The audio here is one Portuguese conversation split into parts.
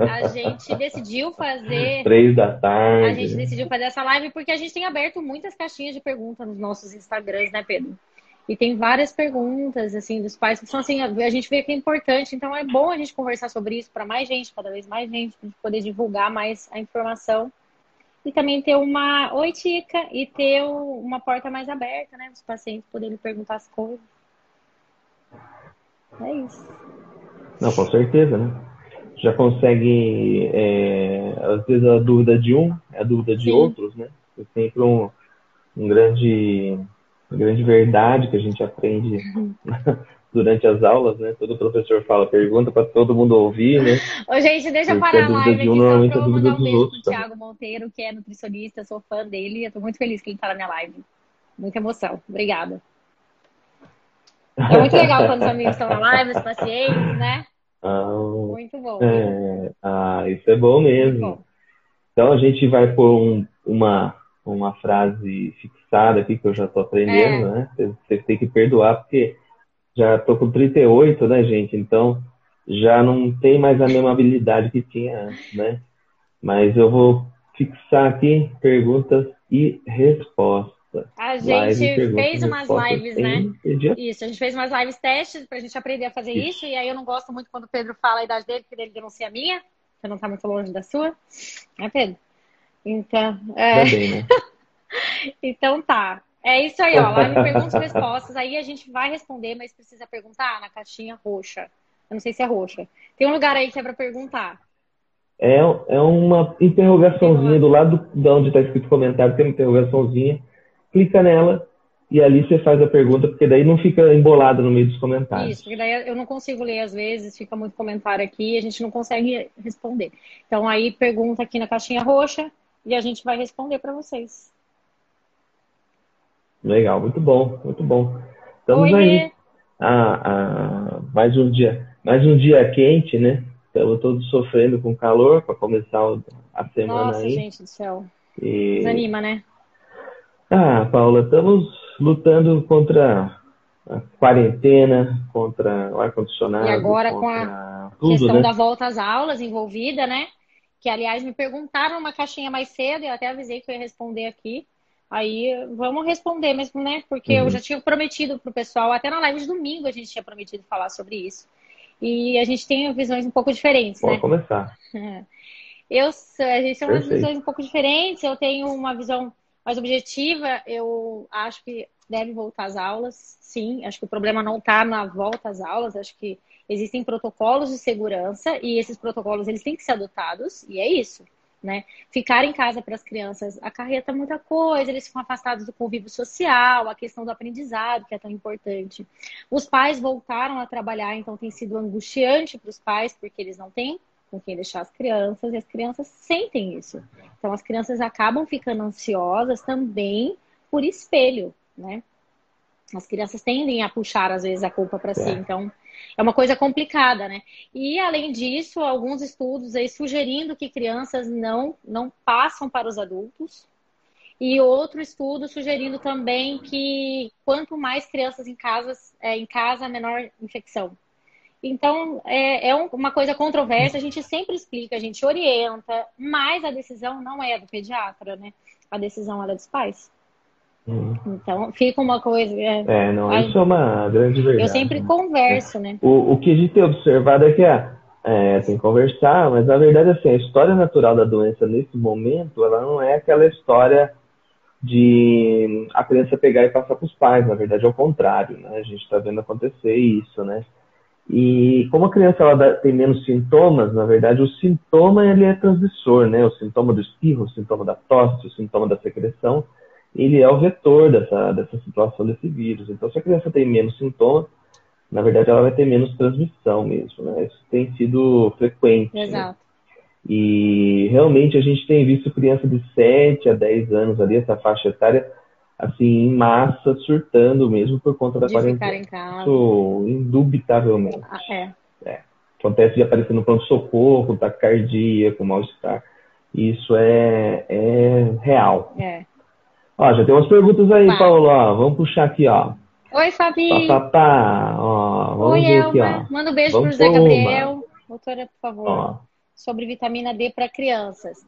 a gente decidiu fazer. Três da tarde. A gente decidiu fazer essa live porque a gente tem aberto muitas caixinhas de perguntas nos nossos Instagrams, né, Pedro? E tem várias perguntas, assim, dos pais que são assim, a gente vê que é importante, então é bom a gente conversar sobre isso para mais gente, cada vez mais gente, para poder divulgar mais a informação. E também ter uma oi, Tica, e ter uma porta mais aberta, né? Os pacientes poderem perguntar as coisas. É isso. Não, com certeza, né? Já consegue, é, às vezes a dúvida de um é a dúvida de Sim. outros, né? É sempre um, um grande, uma grande verdade que a gente aprende durante as aulas, né? Todo professor fala, pergunta para todo mundo ouvir, né? Ô, gente, deixa eu parar a live aqui, um, só pra eu mandar um beijo pro? Thiago Monteiro, que é nutricionista, sou fã dele, eu tô muito feliz que ele tá na minha live. Muita emoção. Obrigada. É muito legal quando os amigos estão na live, os pacientes, né? Ah, muito bom. É, ah, isso é bom mesmo. Bom. Então a gente vai pôr um, uma, uma frase fixada aqui que eu já estou aprendendo, é. né? Você tem que perdoar, porque já estou com 38, né, gente? Então já não tem mais a mesma habilidade que tinha antes, né? Mas eu vou fixar aqui perguntas e respostas. A gente fez umas lives, né? Isso, a gente fez umas lives testes pra gente aprender a fazer isso. isso. E aí eu não gosto muito quando o Pedro fala a idade dele, porque ele denuncia a minha. Você não tá muito longe da sua. Né, Pedro? Então. É... Bem, né? então tá. É isso aí, ó. Live perguntas e respostas. Aí a gente vai responder, mas precisa perguntar na caixinha roxa. Eu não sei se é roxa. Tem um lugar aí que é pra perguntar. É, é uma interrogaçãozinha do lado de onde está escrito comentário, tem uma interrogaçãozinha clica nela e ali você faz a pergunta, porque daí não fica embolado no meio dos comentários. Isso, porque daí eu não consigo ler às vezes, fica muito comentário aqui e a gente não consegue responder. Então aí pergunta aqui na caixinha roxa e a gente vai responder para vocês. Legal, muito bom, muito bom. Estamos Oi, aí. Ah, ah, mais um dia, mais um dia quente, né? Estamos todos sofrendo com calor para começar a semana Nossa, aí. Nossa, gente do céu. E... Desanima, né? Ah, Paula, estamos lutando contra a quarentena, contra o ar-condicionado. E agora com a tudo, questão né? da volta às aulas envolvida, né? Que, aliás, me perguntaram uma caixinha mais cedo, eu até avisei que eu ia responder aqui. Aí vamos responder mesmo, né? Porque uhum. eu já tinha prometido para o pessoal, até na live de domingo a gente tinha prometido falar sobre isso. E a gente tem visões um pouco diferentes, Pode né? começar. Eu, a gente tem umas visões um pouco diferentes. Eu tenho uma visão mais objetiva, eu acho que deve voltar às aulas, sim. Acho que o problema não está na volta às aulas, acho que existem protocolos de segurança e esses protocolos eles têm que ser adotados, e é isso. Né? Ficar em casa para as crianças acarreta muita coisa, eles ficam afastados do convívio social, a questão do aprendizado, que é tão importante. Os pais voltaram a trabalhar, então tem sido angustiante para os pais, porque eles não têm com quem deixar as crianças, e as crianças sentem isso. Então, as crianças acabam ficando ansiosas também por espelho, né? As crianças tendem a puxar, às vezes, a culpa para si. É. Então, é uma coisa complicada, né? E, além disso, alguns estudos aí sugerindo que crianças não, não passam para os adultos. E outro estudo sugerindo também que quanto mais crianças em, casas, é, em casa, menor infecção. Então, é, é uma coisa controversa, a gente sempre explica, a gente orienta, mas a decisão não é do pediatra, né? A decisão é dos pais. Hum. Então, fica uma coisa. É, é não, a, isso é uma grande verdade. Eu sempre né? converso, né? O, o que a gente tem observado é que é, tem que conversar, mas na verdade, assim, a história natural da doença nesse momento, ela não é aquela história de a criança pegar e passar para os pais, na verdade é o contrário, né? A gente está vendo acontecer isso, né? E como a criança ela tem menos sintomas, na verdade, o sintoma ele é transmissor, né? O sintoma do espirro, o sintoma da tosse, o sintoma da secreção, ele é o vetor dessa, dessa situação desse vírus. Então, se a criança tem menos sintomas, na verdade, ela vai ter menos transmissão mesmo, né? Isso tem sido frequente. Né? Exato. Né? E realmente a gente tem visto criança de 7 a 10 anos ali, essa faixa etária, assim, em massa, surtando mesmo por conta da de quarentena. Ficar em casa. Isso, indubitavelmente. Ah, é. é. Acontece de aparecer no pronto-socorro, taquicardia, com mal-estar. Isso é, é real. É. Ó, já tem umas perguntas aí, Vai. Paulo. Ó, vamos puxar aqui, ó. Oi, Fabi. Tá, tá, tá. Ó, vamos Oi, ver Elma. aqui, ó. Manda um beijo vamos pro Zé Gabriel. Doutora, por favor. Ó, sobre vitamina D para crianças.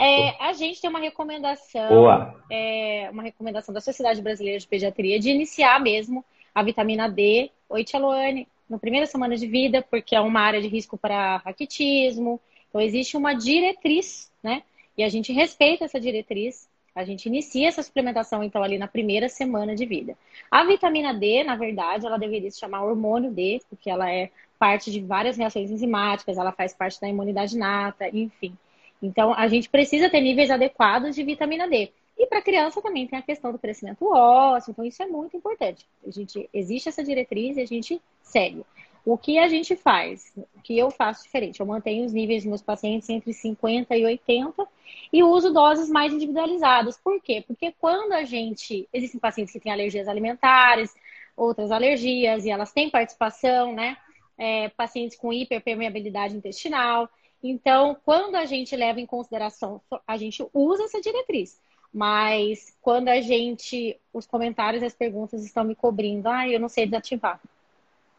É, a gente tem uma recomendação, é, uma recomendação da Sociedade Brasileira de Pediatria de iniciar mesmo a vitamina D. Oi, Tia Luane, na primeira semana de vida, porque é uma área de risco para raquitismo. Então, existe uma diretriz, né? E a gente respeita essa diretriz. A gente inicia essa suplementação, então, ali na primeira semana de vida. A vitamina D, na verdade, ela deveria se chamar hormônio D, porque ela é parte de várias reações enzimáticas, ela faz parte da imunidade nata, enfim. Então, a gente precisa ter níveis adequados de vitamina D. E para criança também tem a questão do crescimento ósseo, então isso é muito importante. A gente existe essa diretriz e a gente segue. O que a gente faz? O que eu faço diferente? Eu mantenho os níveis dos meus pacientes entre 50 e 80 e uso doses mais individualizadas. Por quê? Porque quando a gente. Existem pacientes que têm alergias alimentares, outras alergias, e elas têm participação, né? É, pacientes com hiperpermeabilidade intestinal. Então, quando a gente leva em consideração, a gente usa essa diretriz. Mas quando a gente, os comentários e as perguntas estão me cobrindo, ah, eu não sei desativar.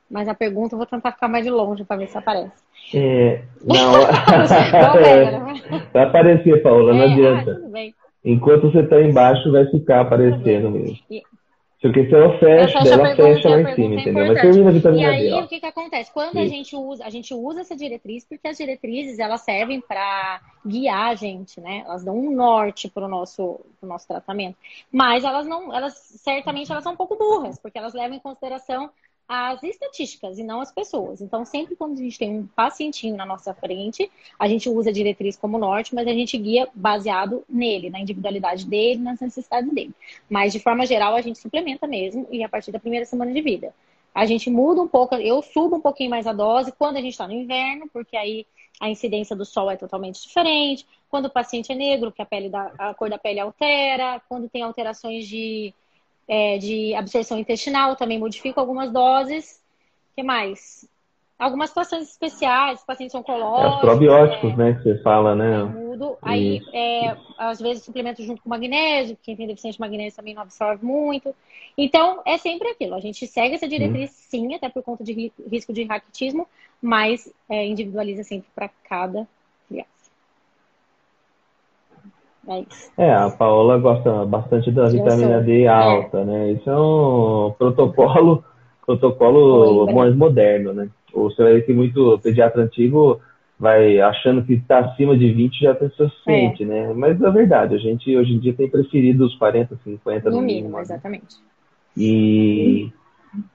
Mas a pergunta eu vou tentar ficar mais de longe para ver se aparece. É, não. vai aparecer, Paula, não é, adianta. Ah, Enquanto você está embaixo, vai ficar aparecendo mesmo. E, porque se ela fecha, ela fecha lá em cima, entendeu? Mas termina a vitamina E aí, D, o que, que acontece? Quando a gente usa, a gente usa essa diretriz, porque as diretrizes, elas servem para guiar a gente, né? Elas dão um norte para o nosso, pro nosso tratamento. Mas elas não, elas, certamente, elas são um pouco burras, porque elas levam em consideração as estatísticas e não as pessoas. Então, sempre quando a gente tem um pacientinho na nossa frente, a gente usa a diretriz como norte, mas a gente guia baseado nele, na individualidade dele, nas necessidades dele. Mas, de forma geral, a gente suplementa mesmo e a partir da primeira semana de vida. A gente muda um pouco, eu subo um pouquinho mais a dose quando a gente está no inverno, porque aí a incidência do sol é totalmente diferente. Quando o paciente é negro, que a, pele da, a cor da pele altera. Quando tem alterações de é, de absorção intestinal, também modifico algumas doses. O que mais? Algumas situações especiais, pacientes oncológicos. É, os probióticos, é, né, que você fala, né? Mudo. Aí, é, às vezes, suplemento junto com magnésio, quem tem deficiência de magnésio também não absorve muito. Então, é sempre aquilo. A gente segue essa diretriz, hum. sim, até por conta de risco de raquitismo, mas é, individualiza sempre para cada é. É, a Paola gosta bastante da vitamina D é. alta, é. né? Isso é um protocolo, protocolo mais moderno, né? Ou você vai ver que muito pediatra antigo vai achando que está acima de 20 já está suficiente, é. né? Mas é verdade, a gente hoje em dia tem preferido os 40, 50 no, no mínimo. mínimo né? exatamente. E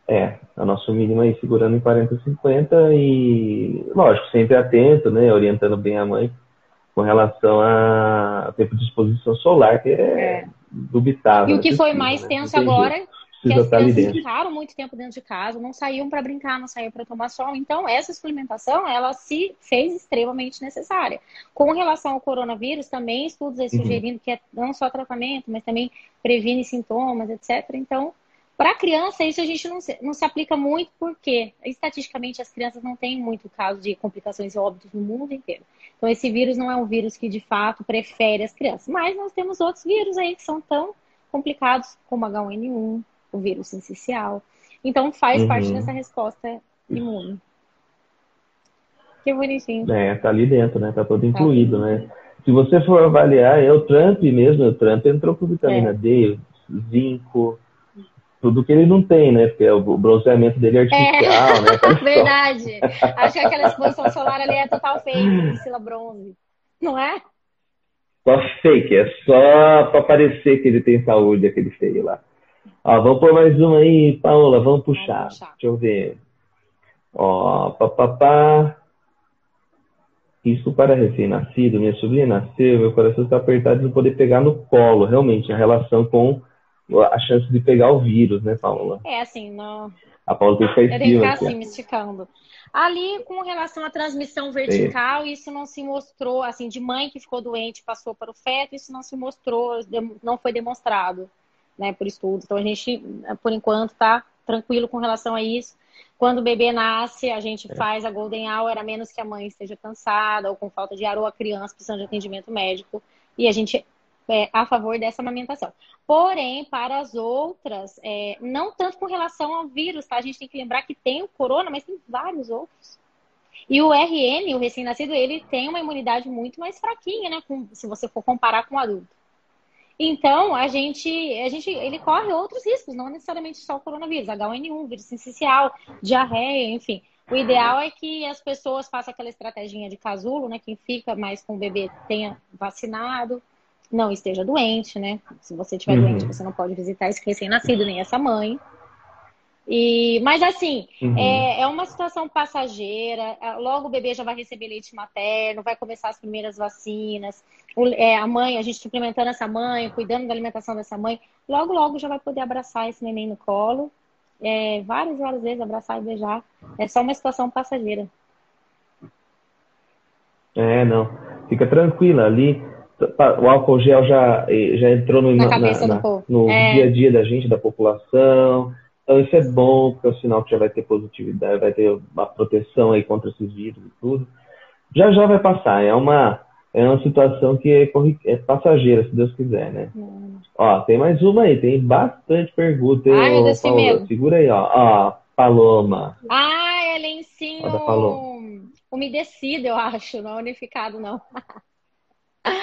é, a nosso mínimo aí segurando em 40, 50 e, lógico, sempre atento, né? Orientando bem a mãe com relação a tempo de exposição solar, que é, é. dubitável. E o que foi mais né? tenso agora, que as crianças ficaram muito tempo dentro de casa, não saíam para brincar, não saíam para tomar sol. Então, essa suplementação, ela se fez extremamente necessária. Com relação ao coronavírus, também estudos aí uhum. sugerindo uhum. que é não só tratamento, mas também previne sintomas, etc. Então, para criança, isso a gente não se, não se aplica muito, porque estatisticamente as crianças não têm muito caso de complicações e óbitos no mundo inteiro. Então, esse vírus não é um vírus que de fato prefere as crianças. Mas nós temos outros vírus aí que são tão complicados, como H1N1, o vírus sincicial. Então, faz uhum. parte dessa resposta imune. Que bonitinho. É, tá ali dentro, né? Tá todo incluído, tá. né? Se você for avaliar, é o Trump mesmo, o Trump entrou com vitamina é. D, zinco, tudo que ele não tem, né? Porque o bronzeamento dele é artificial, é. né? Verdade. Acho que aquela exposição solar ali é total fake, Priscila Bronze. Não é? Só fake, é só para parecer que ele tem saúde, aquele feio lá. Ó, vamos pôr mais uma aí, Paola, vamos puxar. Vamos puxar. Deixa eu ver. Ó, papapá. Isso para recém-nascido, minha sobrinha nasceu, meu coração está apertado de não poder pegar no colo. Realmente, a relação com a chance de pegar o vírus, né, Paula? É, assim, no... A Paula tem que ficar Eu tenho que ficar assim, me esticando. Ali, com relação à transmissão vertical, Sim. isso não se mostrou, assim, de mãe que ficou doente passou para o feto, isso não se mostrou, não foi demonstrado, né, por estudos. Então, a gente, por enquanto, está tranquilo com relação a isso. Quando o bebê nasce, a gente é. faz a Golden Hour, a menos que a mãe esteja cansada ou com falta de ar, ou a criança precisando de atendimento médico. E a gente é, a favor dessa amamentação. Porém, para as outras, é, não tanto com relação ao vírus, tá? A gente tem que lembrar que tem o corona, mas tem vários outros. E o RN, o recém-nascido, ele tem uma imunidade muito mais fraquinha, né? Com, se você for comparar com o adulto. Então, a gente, a gente, ele corre outros riscos, não necessariamente só o coronavírus, H1N1, vírus essencial, diarreia, enfim. O ideal é que as pessoas façam aquela estratégia de casulo, né? Quem fica mais com o bebê tenha vacinado, não esteja doente, né? Se você estiver uhum. doente, você não pode visitar esse recém-nascido, nem essa mãe. E, mas assim, uhum. é, é, uma situação passageira. É, logo o bebê já vai receber leite materno, vai começar as primeiras vacinas. O, é, a mãe, a gente suplementando essa mãe, cuidando da alimentação dessa mãe, logo, logo já vai poder abraçar esse neném no colo. É, várias, várias vezes abraçar e beijar. É só uma situação passageira. É, não. Fica tranquila ali. O álcool gel já, já entrou no, na, na, na, no é. dia a dia da gente, da população então isso é bom, porque é o sinal que já vai ter positividade, vai ter uma proteção aí contra esses vírus e tudo. Já já vai passar, é uma, é uma situação que é, é passageira, se Deus quiser, né? Hum. Ó, tem mais uma aí, tem bastante pergunta. Ai, meu Deus, Segura aí, ó. Ó, Paloma. Ah, é lencinho umedecido, eu acho, não unificado, não.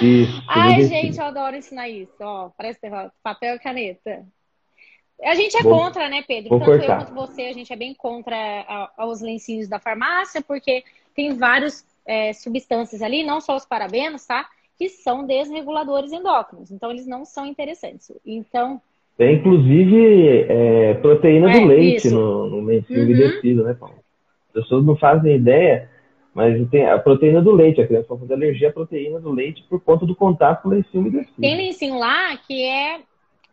Isso, Ai, gente, eu adoro ensinar isso. Ó, parece ter papel e caneta. A gente é vou, contra, né, Pedro? Tanto cortar. eu quanto você, a gente é bem contra os lencinhos da farmácia, porque tem várias é, substâncias ali, não só os parabenos, tá? Que são desreguladores endócrinos. Então, eles não são interessantes. Então. Tem, inclusive, é, proteína é, do leite no, no lencinho uhum. né, Paulo? As pessoas não fazem ideia, mas tem a proteína do leite. A criança pode fazer alergia à proteína do leite por conta do contato com o lencinho umedecido. Tem lencinho lá que é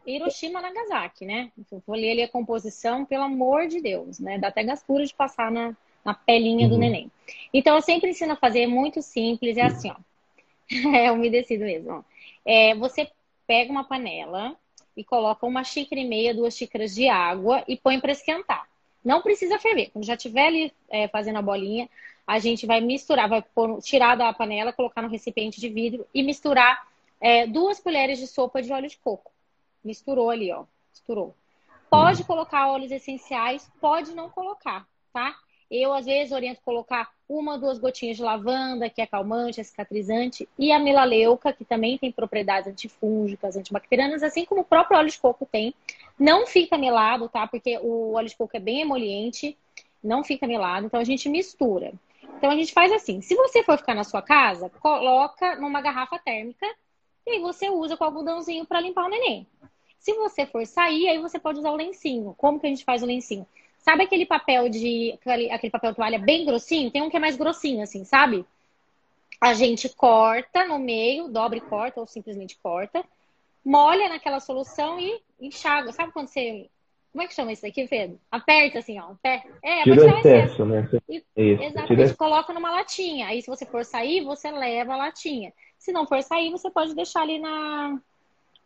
Hiroshima Nagasaki, né? Eu for ler ali a composição, pelo amor de Deus, né? Dá até gastura de passar na, na pelinha uhum. do neném. Então, eu sempre ensino a fazer, é muito simples, é assim, ó. é umedecido mesmo, ó. É, você pega uma panela e coloca uma xícara e meia, duas xícaras de água e põe para esquentar. Não precisa ferver. Quando já estiver ali é, fazendo a bolinha, a gente vai misturar, vai pôr, tirar da panela, colocar no recipiente de vidro e misturar é, duas colheres de sopa de óleo de coco. Misturou ali, ó. Misturou. Pode hum. colocar óleos essenciais, pode não colocar, tá? Eu, às vezes, oriento colocar uma ou duas gotinhas de lavanda, que é calmante, é cicatrizante, e a melaleuca, que também tem propriedades antifúngicas, antibacterianas, assim como o próprio óleo de coco tem. Não fica melado, tá? Porque o óleo de coco é bem emoliente, não fica melado, então a gente mistura. Então a gente faz assim: se você for ficar na sua casa, coloca numa garrafa térmica e aí você usa com algodãozinho para limpar o neném. Se você for sair, aí você pode usar o lencinho. Como que a gente faz o lencinho? Sabe aquele papel de. aquele papel toalha bem grossinho? Tem um que é mais grossinho, assim, sabe? A gente corta no meio, dobra e corta, ou simplesmente corta, molha naquela solução e enxágua. Sabe quando você. Como é que chama isso daqui, Pedro? Aperta assim, ó. Aperta. É, Tira o excesso, né? E, isso, exatamente, tira... coloca numa latinha. Aí, se você for sair, você leva a latinha. Se não for sair, você pode deixar ali na,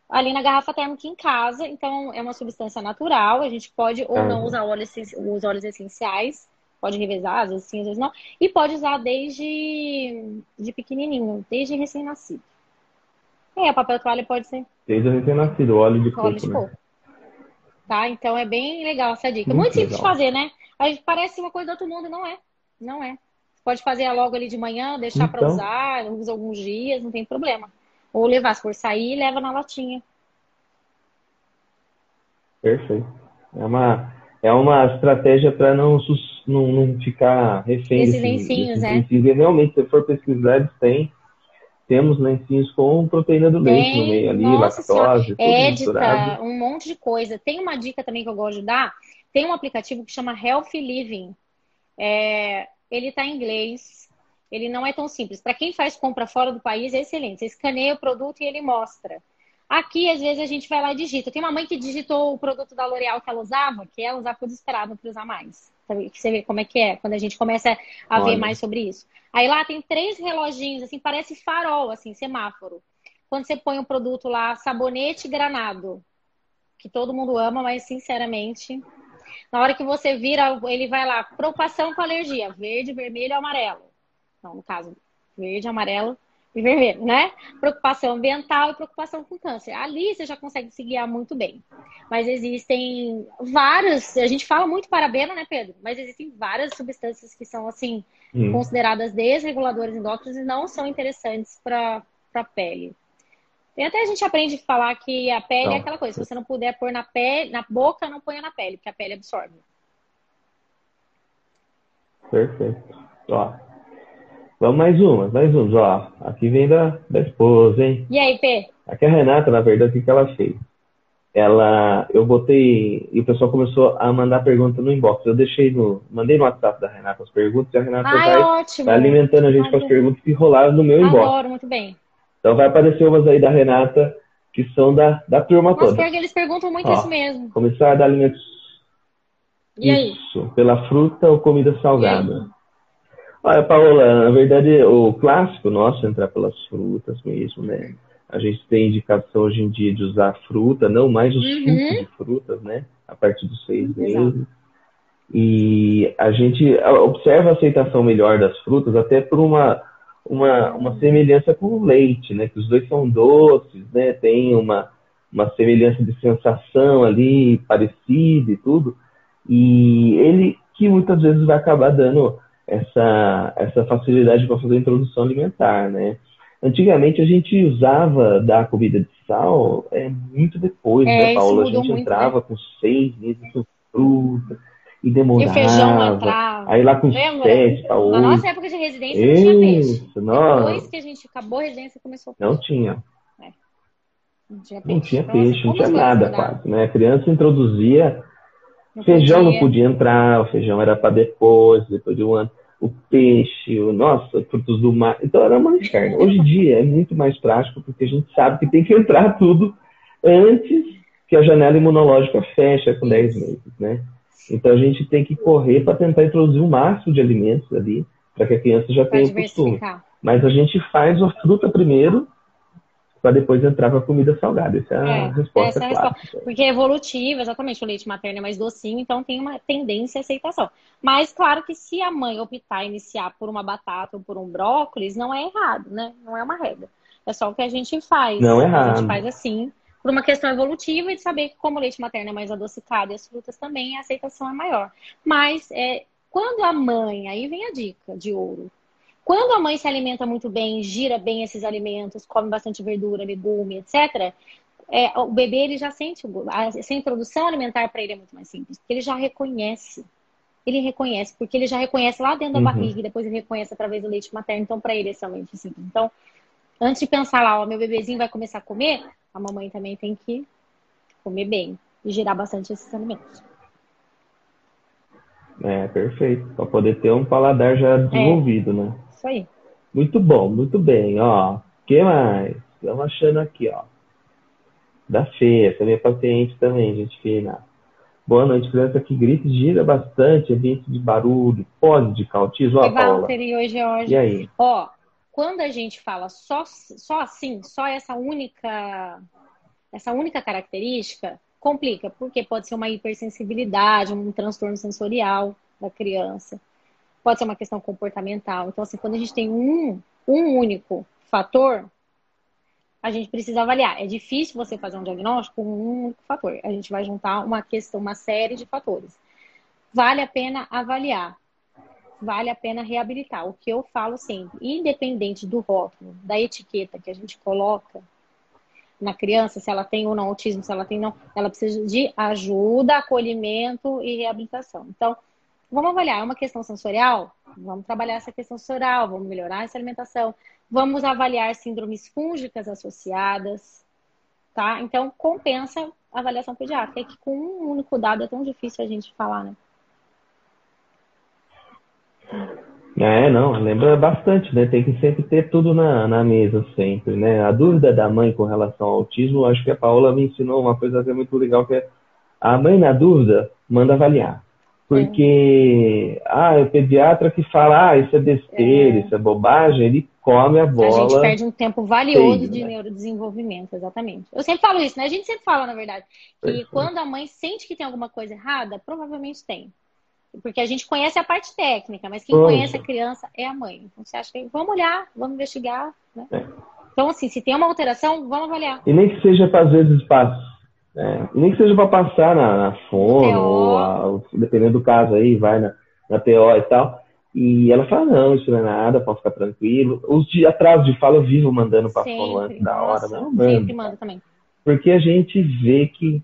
ali na garrafa térmica em casa. Então, é uma substância natural. A gente pode ou não usar óleos, os óleos essenciais. Pode revezar, às vezes sim, às vezes não. E pode usar desde de pequenininho, desde recém-nascido. É, o papel toalha pode ser. Desde recém-nascido, óleo de coco. Óleo de coco. Né? Tá? Então é bem legal essa dica. Muito, Muito simples de fazer, né? A gente parece uma coisa do outro mundo, não é. Não é. Pode fazer logo ali de manhã, deixar então... para usar, usa alguns dias, não tem problema. Ou levar, se for sair, leva na latinha. Perfeito. É uma, é uma estratégia para não, não, não ficar refém desses lencinhos, né? E realmente, se for pesquisar, eles têm. Temos lencinhos com proteína do leite no meio ali, Nossa lactose, Edita, um monte de coisa. Tem uma dica também que eu gosto de dar. Tem um aplicativo que chama Healthy Living. É, ele está em inglês ele não é tão simples. Para quem faz compra fora do país, é excelente. Você escaneia o produto e ele mostra. Aqui, às vezes, a gente vai lá e digita. Tem uma mãe que digitou o produto da L'Oréal que ela usava, que ela usava por desesperado, não para usar mais. Você vê como é que é, quando a gente começa a Olha. ver mais sobre isso. Aí lá tem três reloginhos, assim, parece farol, assim, semáforo. Quando você põe o um produto lá, sabonete granado, que todo mundo ama, mas sinceramente, na hora que você vira, ele vai lá, preocupação com alergia, verde, vermelho e amarelo. Então, no caso, verde, amarelo, e vermelho, né? Preocupação ambiental e preocupação com câncer. Ali você já consegue se guiar muito bem. Mas existem vários, a gente fala muito parabeno, né, Pedro? Mas existem várias substâncias que são, assim, hum. consideradas desreguladores endócrinos e não são interessantes para a pele. E até a gente aprende a falar que a pele é não. é aquela coisa, se você não puder pôr na pele, na boca, não ponha na pele, porque a pele absorve. Perfeito. Ó, Vamos mais uma, mais uma. Ó, aqui vem da, da esposa, hein? E aí, P? Aqui a Renata, na verdade, o que ela fez? Ela, eu botei, e o pessoal começou a mandar pergunta no inbox. Eu deixei no, mandei no WhatsApp da Renata as perguntas e a Renata Ai, vai, ótimo. vai alimentando a gente com as perguntas que rolaram no meu inbox. Adoro, muito bem. Então vai aparecer umas aí da Renata que são da, da turma Nossa, toda. Porque eles perguntam muito Ó, isso mesmo. Começar a dar alimentos. E isso, aí? pela fruta ou comida salgada. Olha, Paola, na verdade, o clássico nosso é entrar pelas frutas mesmo, né? A gente tem indicação hoje em dia de usar fruta, não mais os uhum. sucos de frutas, né? A partir dos seis meses. E a gente observa a aceitação melhor das frutas até por uma, uma, uma semelhança com o leite, né? Que os dois são doces, né? Tem uma, uma semelhança de sensação ali parecida e tudo. E ele que muitas vezes vai acabar dando essa, essa facilidade para fazer a introdução alimentar, né? Antigamente a gente usava da comida de sal é, muito depois, né, é, né, Paula? A gente muito, entrava né? com seis meses com fruta e demorava. E feijão. Aí lá com Lembra? sete para oito. Na nossa época de residência não tinha peixe. Nossa. Depois que a gente acabou a residência começou Não tinha. É. Não tinha peixe, não tinha, peixe, não tinha nada quase, né? A criança introduzia não feijão podia. não podia entrar, o feijão era para depois, depois de um ano o peixe, o nossa, frutos do mar. Então era uma carne. Hoje em dia é muito mais prático porque a gente sabe que tem que entrar tudo antes que a janela imunológica fecha com 10 meses, né? Então a gente tem que correr para tentar introduzir o máximo de alimentos ali para que a criança já tenha o costume. Mas a gente faz a fruta primeiro para depois entrar para comida salgada. Essa é a é, resposta essa é a resposta. Porque é evolutiva, exatamente, o leite materno é mais docinho, então tem uma tendência à aceitação. Mas claro que se a mãe optar iniciar por uma batata ou por um brócolis, não é errado, né? Não é uma regra. É só o que a gente faz. Não é errado. A gente faz assim, por uma questão evolutiva e de saber que como o leite materno é mais adocicado e as frutas também, a aceitação é maior. Mas é, quando a mãe, aí vem a dica de ouro, quando a mãe se alimenta muito bem, gira bem esses alimentos, come bastante verdura, legume, etc., é, o bebê ele já sente essa introdução alimentar para ele é muito mais simples, porque ele já reconhece. Ele reconhece, porque ele já reconhece lá dentro da uhum. barriga, e depois ele reconhece através do leite materno, então para ele é somente simples. Então, antes de pensar lá, ó, meu bebezinho vai começar a comer, a mamãe também tem que comer bem e girar bastante esses alimentos. É, perfeito. Para poder ter um paladar já é. desenvolvido, é. né? Isso aí. Muito bom, muito bem. Ó, que mais? Estamos achando aqui, ó. Da Fê, essa minha paciente também, gente fina. Boa noite, criança que grita e gira bastante, ambiente de barulho, pode de autismo, ó, Paula. hoje, hoje. E aí? Ó, quando a gente fala só, só assim, só essa única, essa única característica, complica, porque pode ser uma hipersensibilidade, um transtorno sensorial da criança pode ser uma questão comportamental. Então, assim, quando a gente tem um, um único fator, a gente precisa avaliar. É difícil você fazer um diagnóstico com um único fator. A gente vai juntar uma questão, uma série de fatores. Vale a pena avaliar. Vale a pena reabilitar. O que eu falo sempre, independente do rótulo, da etiqueta que a gente coloca na criança, se ela tem ou não autismo, se ela tem ou não, ela precisa de ajuda, acolhimento e reabilitação. Então, Vamos avaliar, é uma questão sensorial? Vamos trabalhar essa questão sensorial, vamos melhorar essa alimentação. Vamos avaliar síndromes fúngicas associadas, tá? Então, compensa a avaliação pediátrica, é que com um único dado é tão difícil a gente falar, né? É, não, lembra bastante, né? Tem que sempre ter tudo na, na mesa, sempre, né? A dúvida da mãe com relação ao autismo, acho que a Paola me ensinou uma coisa é muito legal, que é a mãe na dúvida manda avaliar. Porque, é. ah, o pediatra que fala, ah, isso é besteira, é. isso é bobagem, ele come a bola. A gente perde um tempo valioso de né? neurodesenvolvimento, exatamente. Eu sempre falo isso, né? A gente sempre fala, na verdade, que Perfeito. quando a mãe sente que tem alguma coisa errada, provavelmente tem. Porque a gente conhece a parte técnica, mas quem conhece a criança é a mãe. Então você acha que vamos olhar, vamos investigar, Né? É. Então, assim, se tem uma alteração, vamos avaliar. E nem que seja para, às vezes, é, nem que seja para passar na, na fono, ou a, dependendo do caso aí, vai na, na TO e tal. E ela fala, não, isso não é nada, pode ficar tranquilo. Os de atraso de fala eu vivo mandando para fono antes da hora. Nossa, não, mando. Sempre mando também. Porque a gente vê que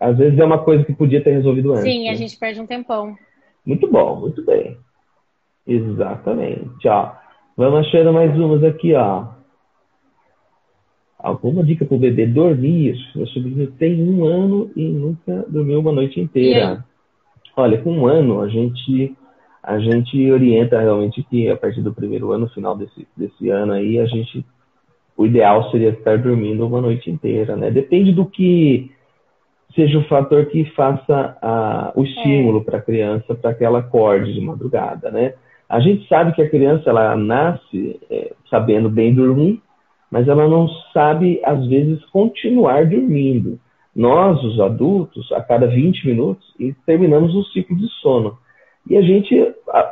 às vezes é uma coisa que podia ter resolvido antes. Sim, a né? gente perde um tempão. Muito bom, muito bem. Exatamente. Ó, vamos achando mais umas aqui, ó. Alguma dica para o bebê dormir? Meu sobrinho tem um ano e nunca dormiu uma noite inteira. Olha, com um ano a gente a gente orienta realmente que a partir do primeiro ano, final desse, desse ano aí, a gente o ideal seria estar dormindo uma noite inteira, né? Depende do que seja o fator que faça a, o estímulo é. para a criança para que ela acorde de madrugada, né? A gente sabe que a criança ela nasce é, sabendo bem dormir, mas ela não sabe, às vezes, continuar dormindo. Nós, os adultos, a cada 20 minutos, terminamos o ciclo de sono. E a gente,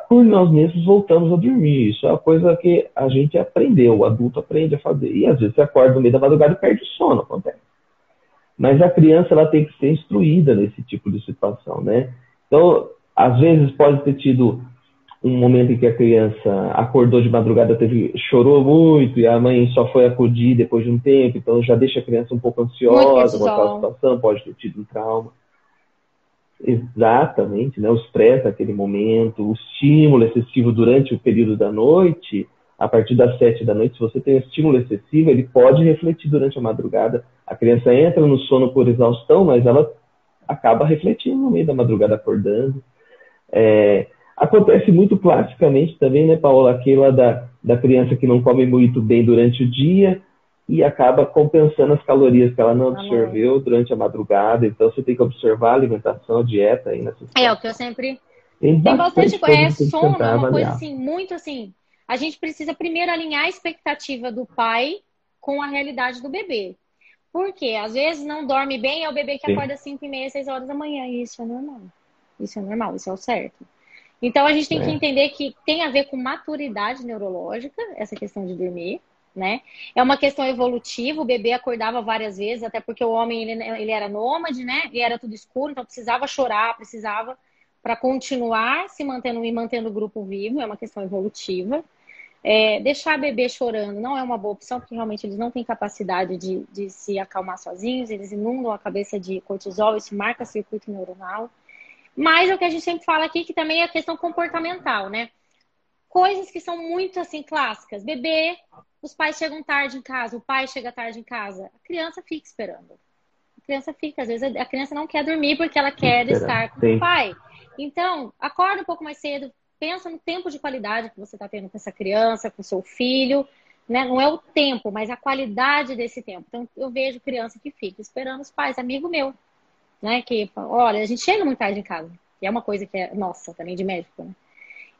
por nós mesmos, voltamos a dormir. Isso é uma coisa que a gente aprendeu, o adulto aprende a fazer. E às vezes você acorda no meio da madrugada e perde o sono, acontece. Mas a criança ela tem que ser instruída nesse tipo de situação, né? Então, às vezes pode ter tido um momento em que a criança acordou de madrugada, teve, chorou muito e a mãe só foi acudir depois de um tempo, então já deixa a criança um pouco ansiosa com aquela situação, pode ter tido um trauma. Exatamente, né? O estresse naquele momento, o estímulo excessivo durante o período da noite, a partir das sete da noite, se você tem um estímulo excessivo, ele pode refletir durante a madrugada. A criança entra no sono por exaustão, mas ela acaba refletindo no meio da madrugada acordando. É, Acontece muito classicamente também, né, Paola, aquela da, da criança que não come muito bem durante o dia e acaba compensando as calorias que ela não absorveu durante a madrugada. Então, você tem que observar a alimentação, a dieta aí nessa É, o que eu sempre... Tem, tem bastante coisa, é sono, é uma coisa assim, muito assim... A gente precisa primeiro alinhar a expectativa do pai com a realidade do bebê. Porque às vezes não dorme bem, é o bebê que Sim. acorda 5 e meia, 6 horas da manhã. E isso é normal. Isso é normal, isso é o certo. Então a gente tem é. que entender que tem a ver com maturidade neurológica, essa questão de dormir, né? É uma questão evolutiva, o bebê acordava várias vezes, até porque o homem ele, ele era nômade, né? E era tudo escuro, então precisava chorar, precisava para continuar se mantendo e mantendo o grupo vivo, é uma questão evolutiva. É, deixar bebê chorando não é uma boa opção, porque realmente eles não têm capacidade de, de se acalmar sozinhos, eles inundam a cabeça de cortisol, isso marca circuito neuronal. Mas é o que a gente sempre fala aqui, que também é a questão comportamental, né? Coisas que são muito assim clássicas. Bebê, os pais chegam tarde em casa, o pai chega tarde em casa. A criança fica esperando. A criança fica, às vezes a criança não quer dormir porque ela quer estar com Sim. o pai. Então, acorda um pouco mais cedo, pensa no tempo de qualidade que você está tendo com essa criança, com seu filho. Né? Não é o tempo, mas a qualidade desse tempo. Então, eu vejo criança que fica esperando os pais, amigo meu né? Que, olha, a gente chega muito tarde em casa. E é uma coisa que é nossa também de médico, né?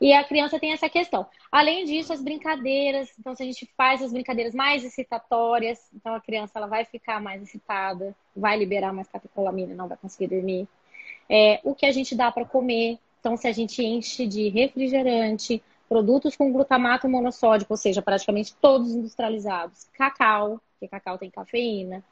E a criança tem essa questão. Além disso, as brincadeiras. Então, se a gente faz as brincadeiras mais excitatórias, então a criança ela vai ficar mais excitada, vai liberar mais catecolamina, não vai conseguir dormir. É, o que a gente dá para comer. Então, se a gente enche de refrigerante, produtos com glutamato monossódico, ou seja, praticamente todos industrializados, cacau, porque cacau tem cafeína,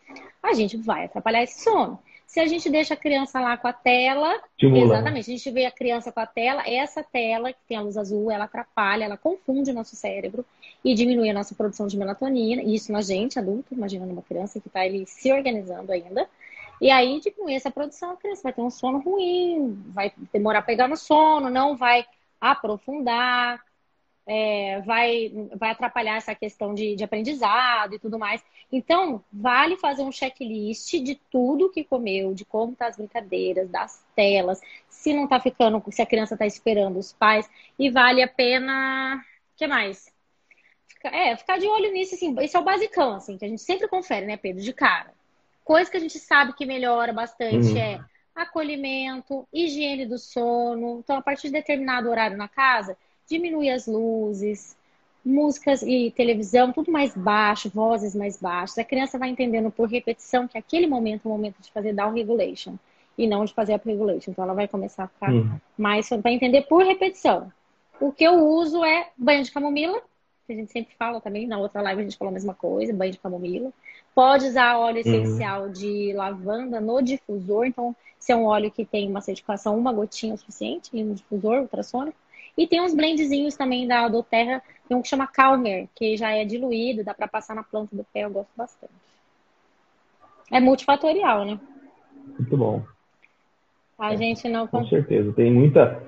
a gente vai atrapalhar esse sono. Se a gente deixa a criança lá com a tela, exatamente, a gente vê a criança com a tela, essa tela que tem a luz azul, ela atrapalha, ela confunde o nosso cérebro e diminui a nossa produção de melatonina, isso na gente, adulto, imagina numa criança que está ali se organizando ainda. E aí diminui essa produção, a criança vai ter um sono ruim, vai demorar a pegar no sono, não vai aprofundar, é, vai, vai atrapalhar essa questão de, de aprendizado e tudo mais. Então, vale fazer um checklist de tudo que comeu, de como tá as brincadeiras, das telas, se não tá ficando, se a criança tá esperando os pais, e vale a pena. O que mais? É, ficar de olho nisso, assim, esse é o basicão, assim, que a gente sempre confere, né, Pedro, de cara. Coisa que a gente sabe que melhora bastante uhum. é acolhimento, higiene do sono. Então, a partir de determinado horário na casa, diminui as luzes, músicas e televisão, tudo mais baixo, vozes mais baixas. A criança vai entendendo por repetição que aquele momento é o momento de fazer down regulation e não de fazer up regulation. Então ela vai começar a ficar uhum. mais vai entender por repetição. O que eu uso é banho de camomila, que a gente sempre fala também, na outra live a gente falou a mesma coisa, banho de camomila. Pode usar óleo uhum. essencial uhum. de lavanda no difusor, então se é um óleo que tem uma certificação, uma gotinha é o suficiente no difusor ultrassônico. E tem uns blendzinhos também da doTERRA, tem um que chama Calmer, que já é diluído, dá para passar na planta do pé, eu gosto bastante. É multifatorial, né? Muito bom. A é, gente não Com certeza. Tem muita.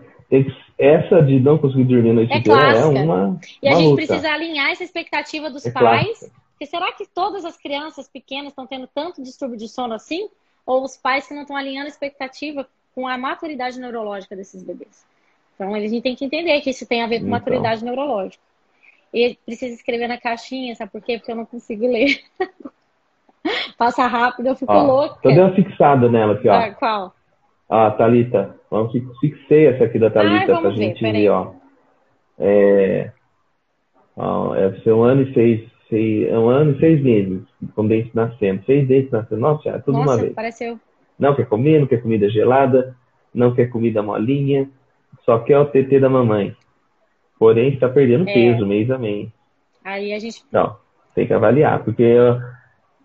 Essa de não conseguir dormir a noite é inteira é uma. E uma a gente luta. precisa alinhar essa expectativa dos é pais. Clássica. Porque será que todas as crianças pequenas estão tendo tanto distúrbio de sono assim? Ou os pais que não estão alinhando a expectativa com a maturidade neurológica desses bebês? Então a gente tem que entender que isso tem a ver com então. maturidade neurológica. E precisa escrever na caixinha, sabe por quê? Porque eu não consigo ler. Passa rápido, eu fico ó, louca. Tô dando uma fixada nela aqui, ó. Ah, qual? Ah, Thalita. Vamos fixei essa aqui da Thalita ah, pra ver, gente ver, ó. É, ó, é ser um ano e seis, seis, é um ano e seis meses com dentes nascendo. Seis dentes nascendo. Nossa, é tudo Nossa, uma vez. Pareceu. Não quer comer, não quer comida gelada, não quer comida molinha, só quer o TT da mamãe. Porém, está perdendo é. peso mês a mês. Aí a gente. Não, tem que avaliar, porque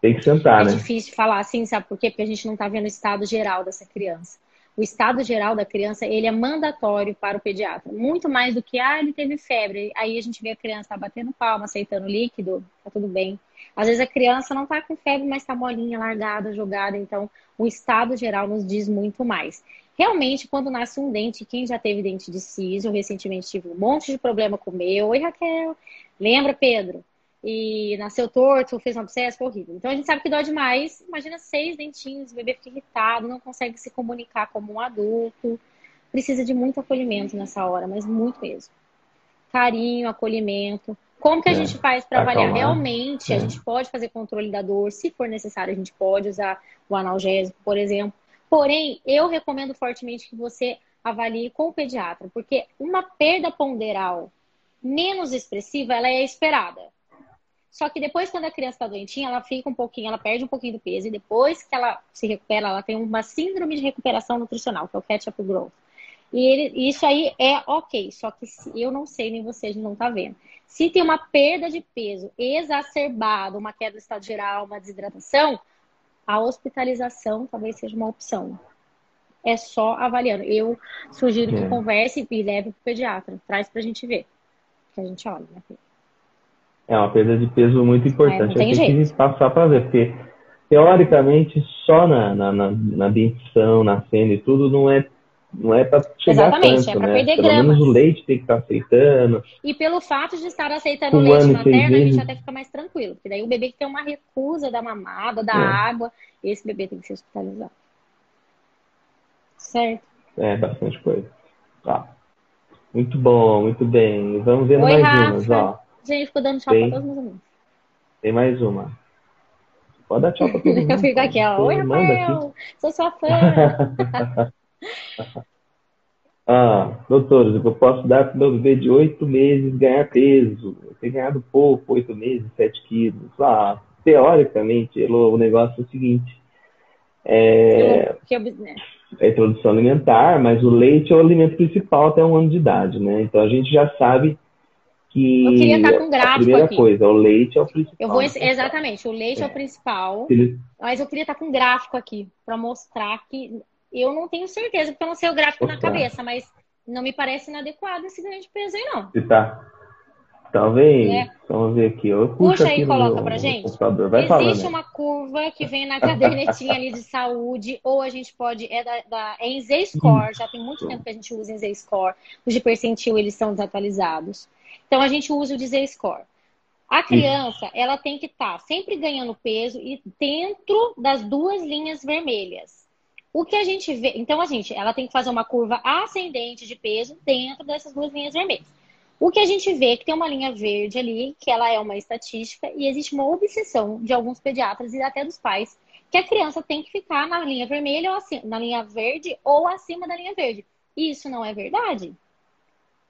tem que sentar, é né? É difícil falar assim, sabe por quê? Porque a gente não está vendo o estado geral dessa criança. O estado geral da criança, ele é mandatório para o pediatra. Muito mais do que, ah, ele teve febre. Aí a gente vê a criança tá batendo palma, aceitando líquido, tá tudo bem. Às vezes a criança não tá com febre, mas tá molinha, largada, jogada. Então, o estado geral nos diz muito mais. Realmente, quando nasce um dente, quem já teve dente de siso, recentemente tive um monte de problema com o meu. Oi, Raquel. Lembra, Pedro? e nasceu torto, fez um abscesso, foi horrível. Então a gente sabe que dói demais. Imagina seis dentinhos, o bebê fica irritado, não consegue se comunicar como um adulto. Precisa de muito acolhimento nessa hora, mas muito mesmo. Carinho, acolhimento. Como que a é, gente faz para avaliar? Realmente, é. a gente pode fazer controle da dor, se for necessário, a gente pode usar o analgésico, por exemplo. Porém, eu recomendo fortemente que você avalie com o pediatra, porque uma perda ponderal menos expressiva, ela é esperada. Só que depois, quando a criança está doentinha, ela fica um pouquinho, ela perde um pouquinho do peso. E depois que ela se recupera, ela tem uma síndrome de recuperação nutricional, que é o catch-up growth. E ele, isso aí é ok. Só que se, eu não sei, nem você, a gente não está vendo. Se tem uma perda de peso exacerbada, uma queda do estado geral, uma desidratação, a hospitalização talvez seja uma opção. É só avaliando. Eu sugiro que é. converse e leve para o pediatra. Traz para a gente ver. Que a gente olha, né? É uma perda de peso muito importante. É, tem jeito. que passar para ver, porque teoricamente só na, na, na, na dentição, na cena e tudo, não é não é para chegar Exatamente, tanto, é para né? perder Pelo gramas. menos o leite tem que estar tá aceitando. E pelo fato de estar aceitando o leite materno, a gente até fica mais tranquilo. Porque daí o bebê que tem uma recusa da mamada, da é. água, esse bebê tem que ser hospitalizado. Certo? É, bastante coisa. Tá. Muito bom, muito bem. Vamos ver mais Rafa. umas, ó. Gente, ficou dando tchau tem, pra todos os amigos. Tem mais uma. Pode dar tchau pra todo mundo. Eu fico aqui, ó. Oi, Rafael. Sou sua fã. ah, doutores, eu posso dar para meu bebê de oito meses ganhar peso. Eu tenho ganhado pouco, oito meses, sete quilos. Ah, teoricamente, o negócio é o seguinte. É, né? é introdução alimentar, mas o leite é o alimento principal até um ano de idade, né? Então a gente já sabe que. Eu queria estar com gráfico a primeira aqui. coisa, o leite é o principal. Eu vou, exatamente, o leite é, é o principal. Mas eu queria estar com gráfico aqui, para mostrar que eu não tenho certeza, porque eu não sei o gráfico na cabeça, mas não me parece inadequado esse ganho de peso aí, não. Se tá. Talvez. É. Vamos ver aqui. Eu Puxa aí e coloca no, pra gente. Existe uma curva que vem na cadernetinha ali de saúde, ou a gente pode. É da, da é em Z-Score, já tem muito tempo que a gente usa em Z-Score. Os de percentil, eles são desatualizados. Então a gente usa o dizer score. A criança, ela tem que estar tá sempre ganhando peso e dentro das duas linhas vermelhas. O que a gente vê, então a gente, ela tem que fazer uma curva ascendente de peso dentro dessas duas linhas vermelhas. O que a gente vê é que tem uma linha verde ali, que ela é uma estatística, e existe uma obsessão de alguns pediatras e até dos pais, que a criança tem que ficar na linha vermelha ou acima, na linha verde ou acima da linha verde. E isso não é verdade.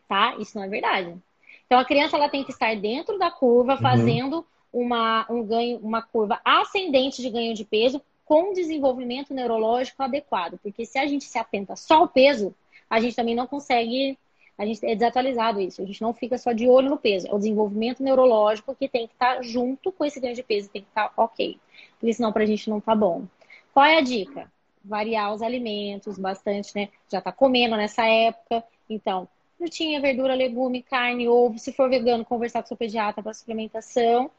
Tá? Isso não é verdade. Então a criança ela tem que estar dentro da curva, uhum. fazendo uma, um ganho, uma curva ascendente de ganho de peso com desenvolvimento neurológico adequado. Porque se a gente se atenta só ao peso, a gente também não consegue A gente é desatualizado isso. A gente não fica só de olho no peso. É o desenvolvimento neurológico que tem que estar junto com esse ganho de peso, tem que estar ok. Porque senão pra gente não tá bom. Qual é a dica? Variar os alimentos bastante, né? Já tá comendo nessa época. Então, frutinha, verdura, legume, carne, ovo. Se for vegano, conversar com seu pediatra para suplementação.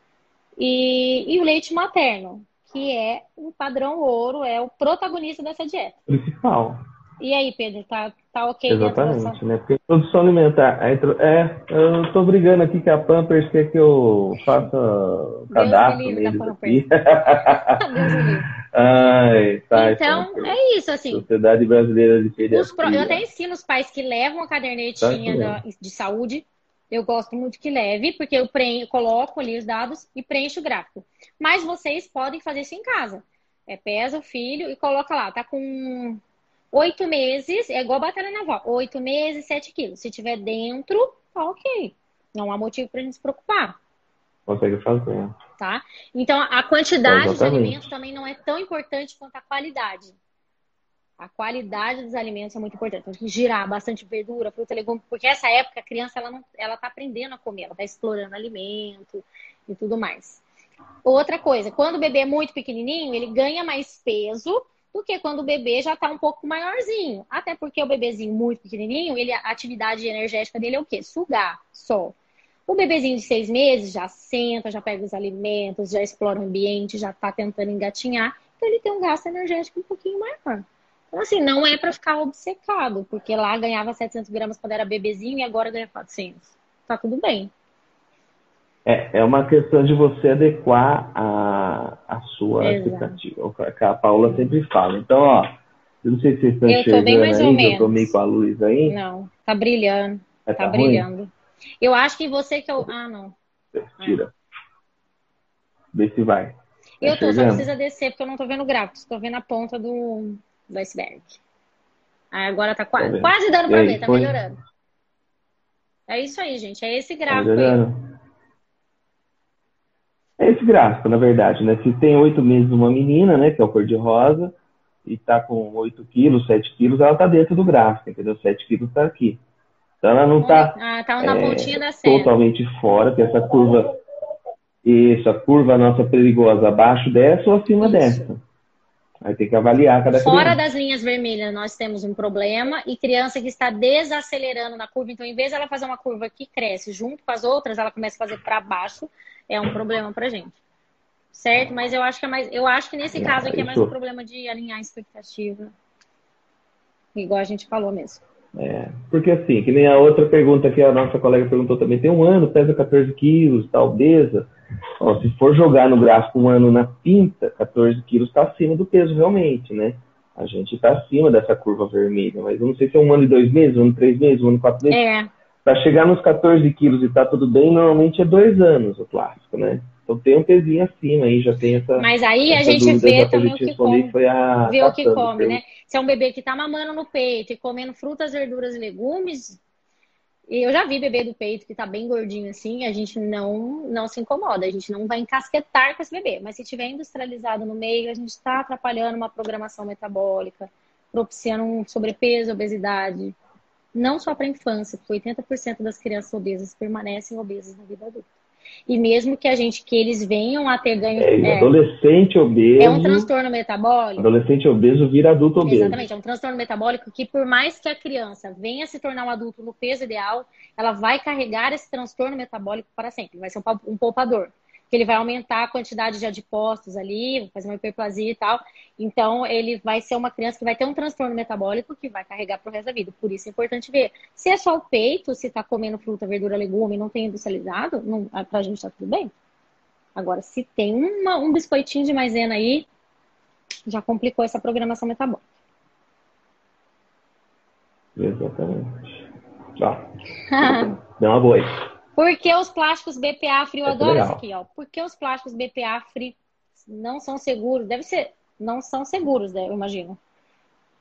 E, e o leite materno, que é o padrão ouro, é o protagonista dessa dieta. Principal. E aí, Pedro, tá, tá ok? Exatamente, né? Porque produção alimentar. É, eu tô brigando aqui que a Pampers quer que eu faça o cadastro neles aqui. Ai, tá, então, Pampers. é isso, assim. Sociedade Brasileira de Pediatria. Pro... Eu até ensino os pais que levam a cadernetinha tá da, de saúde. Eu gosto muito que leve, porque eu coloco ali os dados e preencho o gráfico. Mas vocês podem fazer isso em casa. É, pesa o filho e coloca lá, tá com Oito meses, é igual batalha naval. Oito meses, sete quilos. Se tiver dentro, tá ok. Não há motivo pra gente se preocupar. Consegue fazer. Tá? Então, a quantidade Exatamente. de alimentos também não é tão importante quanto a qualidade. A qualidade dos alimentos é muito importante. Tem que girar bastante verdura, fruta, legume, porque essa época a criança ela não, ela tá aprendendo a comer, ela tá explorando alimento e tudo mais. Outra coisa, quando o bebê é muito pequenininho, ele ganha mais peso do que quando o bebê já está um pouco maiorzinho. Até porque o bebezinho muito pequenininho, ele, a atividade energética dele é o quê? Sugar só. O bebezinho de seis meses já senta, já pega os alimentos, já explora o ambiente, já está tentando engatinhar. Então ele tem um gasto energético um pouquinho maior. Então, assim, não é para ficar obcecado, porque lá ganhava 700 gramas quando era bebezinho e agora ganha 400. Tá tudo bem. É, é uma questão de você adequar a, a sua Exato. expectativa. O que a Paula sempre fala. Então, ó, eu não sei se vocês estão eu enxergando bem mais aí, ou menos. eu tô meio com a luz aí. Não, tá brilhando. É, tá, tá brilhando. Eu acho que você que eu. Ah, não. Tira. Vê se vai. Tá eu tô, só precisa descer, porque eu não tô vendo o gráfico, tô vendo a ponta do, do iceberg. Aí agora tá quase, quase dando pra ver, tá foi? melhorando. É isso aí, gente. É esse tá gráfico tá aí. É esse gráfico, na verdade, né? Se tem oito meses uma menina, né, que é o cor-de-rosa, e tá com 8 quilos, 7 quilos, ela tá dentro do gráfico, entendeu? 7 quilos tá aqui. Então ela não tá, ah, tá na é, totalmente fora, que essa curva, isso, a curva nossa perigosa abaixo dessa ou acima isso. dessa. Aí tem que avaliar cada Fora criança. das linhas vermelhas, nós temos um problema e criança que está desacelerando na curva. Então, em vez ela fazer uma curva que cresce junto com as outras, ela começa a fazer para baixo é um problema pra gente. Certo? Mas eu acho que é mais. Eu acho que nesse caso aqui é mais um problema de alinhar a expectativa. Igual a gente falou mesmo. É, porque assim, que nem a outra pergunta que a nossa colega perguntou também, tem um ano, pesa 14 quilos, tá obesa. Se for jogar no gráfico um ano na pinta, 14 quilos está acima do peso realmente, né? A gente está acima dessa curva vermelha, mas eu não sei se é um ano e dois meses, um ano e três meses, um ano e quatro meses. É. Para chegar nos 14 quilos e tá tudo bem, normalmente é dois anos o clássico, né? Então tem um pezinho acima aí, já tem essa. Mas aí a gente vê também o que come. Foi a vê o que come, né? Se é um bebê que tá mamando no peito e comendo frutas, verduras e legumes, eu já vi bebê do peito que tá bem gordinho assim, a gente não, não se incomoda, a gente não vai encasquetar com esse bebê. Mas se tiver industrializado no meio, a gente está atrapalhando uma programação metabólica, propiciando um sobrepeso, obesidade não só para a infância, porque 80% das crianças obesas permanecem obesas na vida adulta. E mesmo que a gente que eles venham a ter ganho. É, é, adolescente obeso. É um transtorno metabólico. Adolescente obeso vira adulto obeso. Exatamente, é um transtorno metabólico que, por mais que a criança venha se tornar um adulto no peso ideal, ela vai carregar esse transtorno metabólico para sempre. Vai ser um, um poupador ele vai aumentar a quantidade de adipócitos ali, fazer uma hiperplasia e tal. Então, ele vai ser uma criança que vai ter um transtorno metabólico que vai carregar pro resto da vida. Por isso é importante ver. Se é só o peito, se tá comendo fruta, verdura, legume, não tem industrializado, não, pra gente tá tudo bem. Agora, se tem uma, um biscoitinho de maisena aí, já complicou essa programação metabólica. Exatamente. Ó. Dá uma boa aí. Por que os plásticos BPA Free? Eu é adoro isso aqui, ó. Por que os plásticos BPA Free não são seguros? Deve ser, não são seguros, né, eu imagino.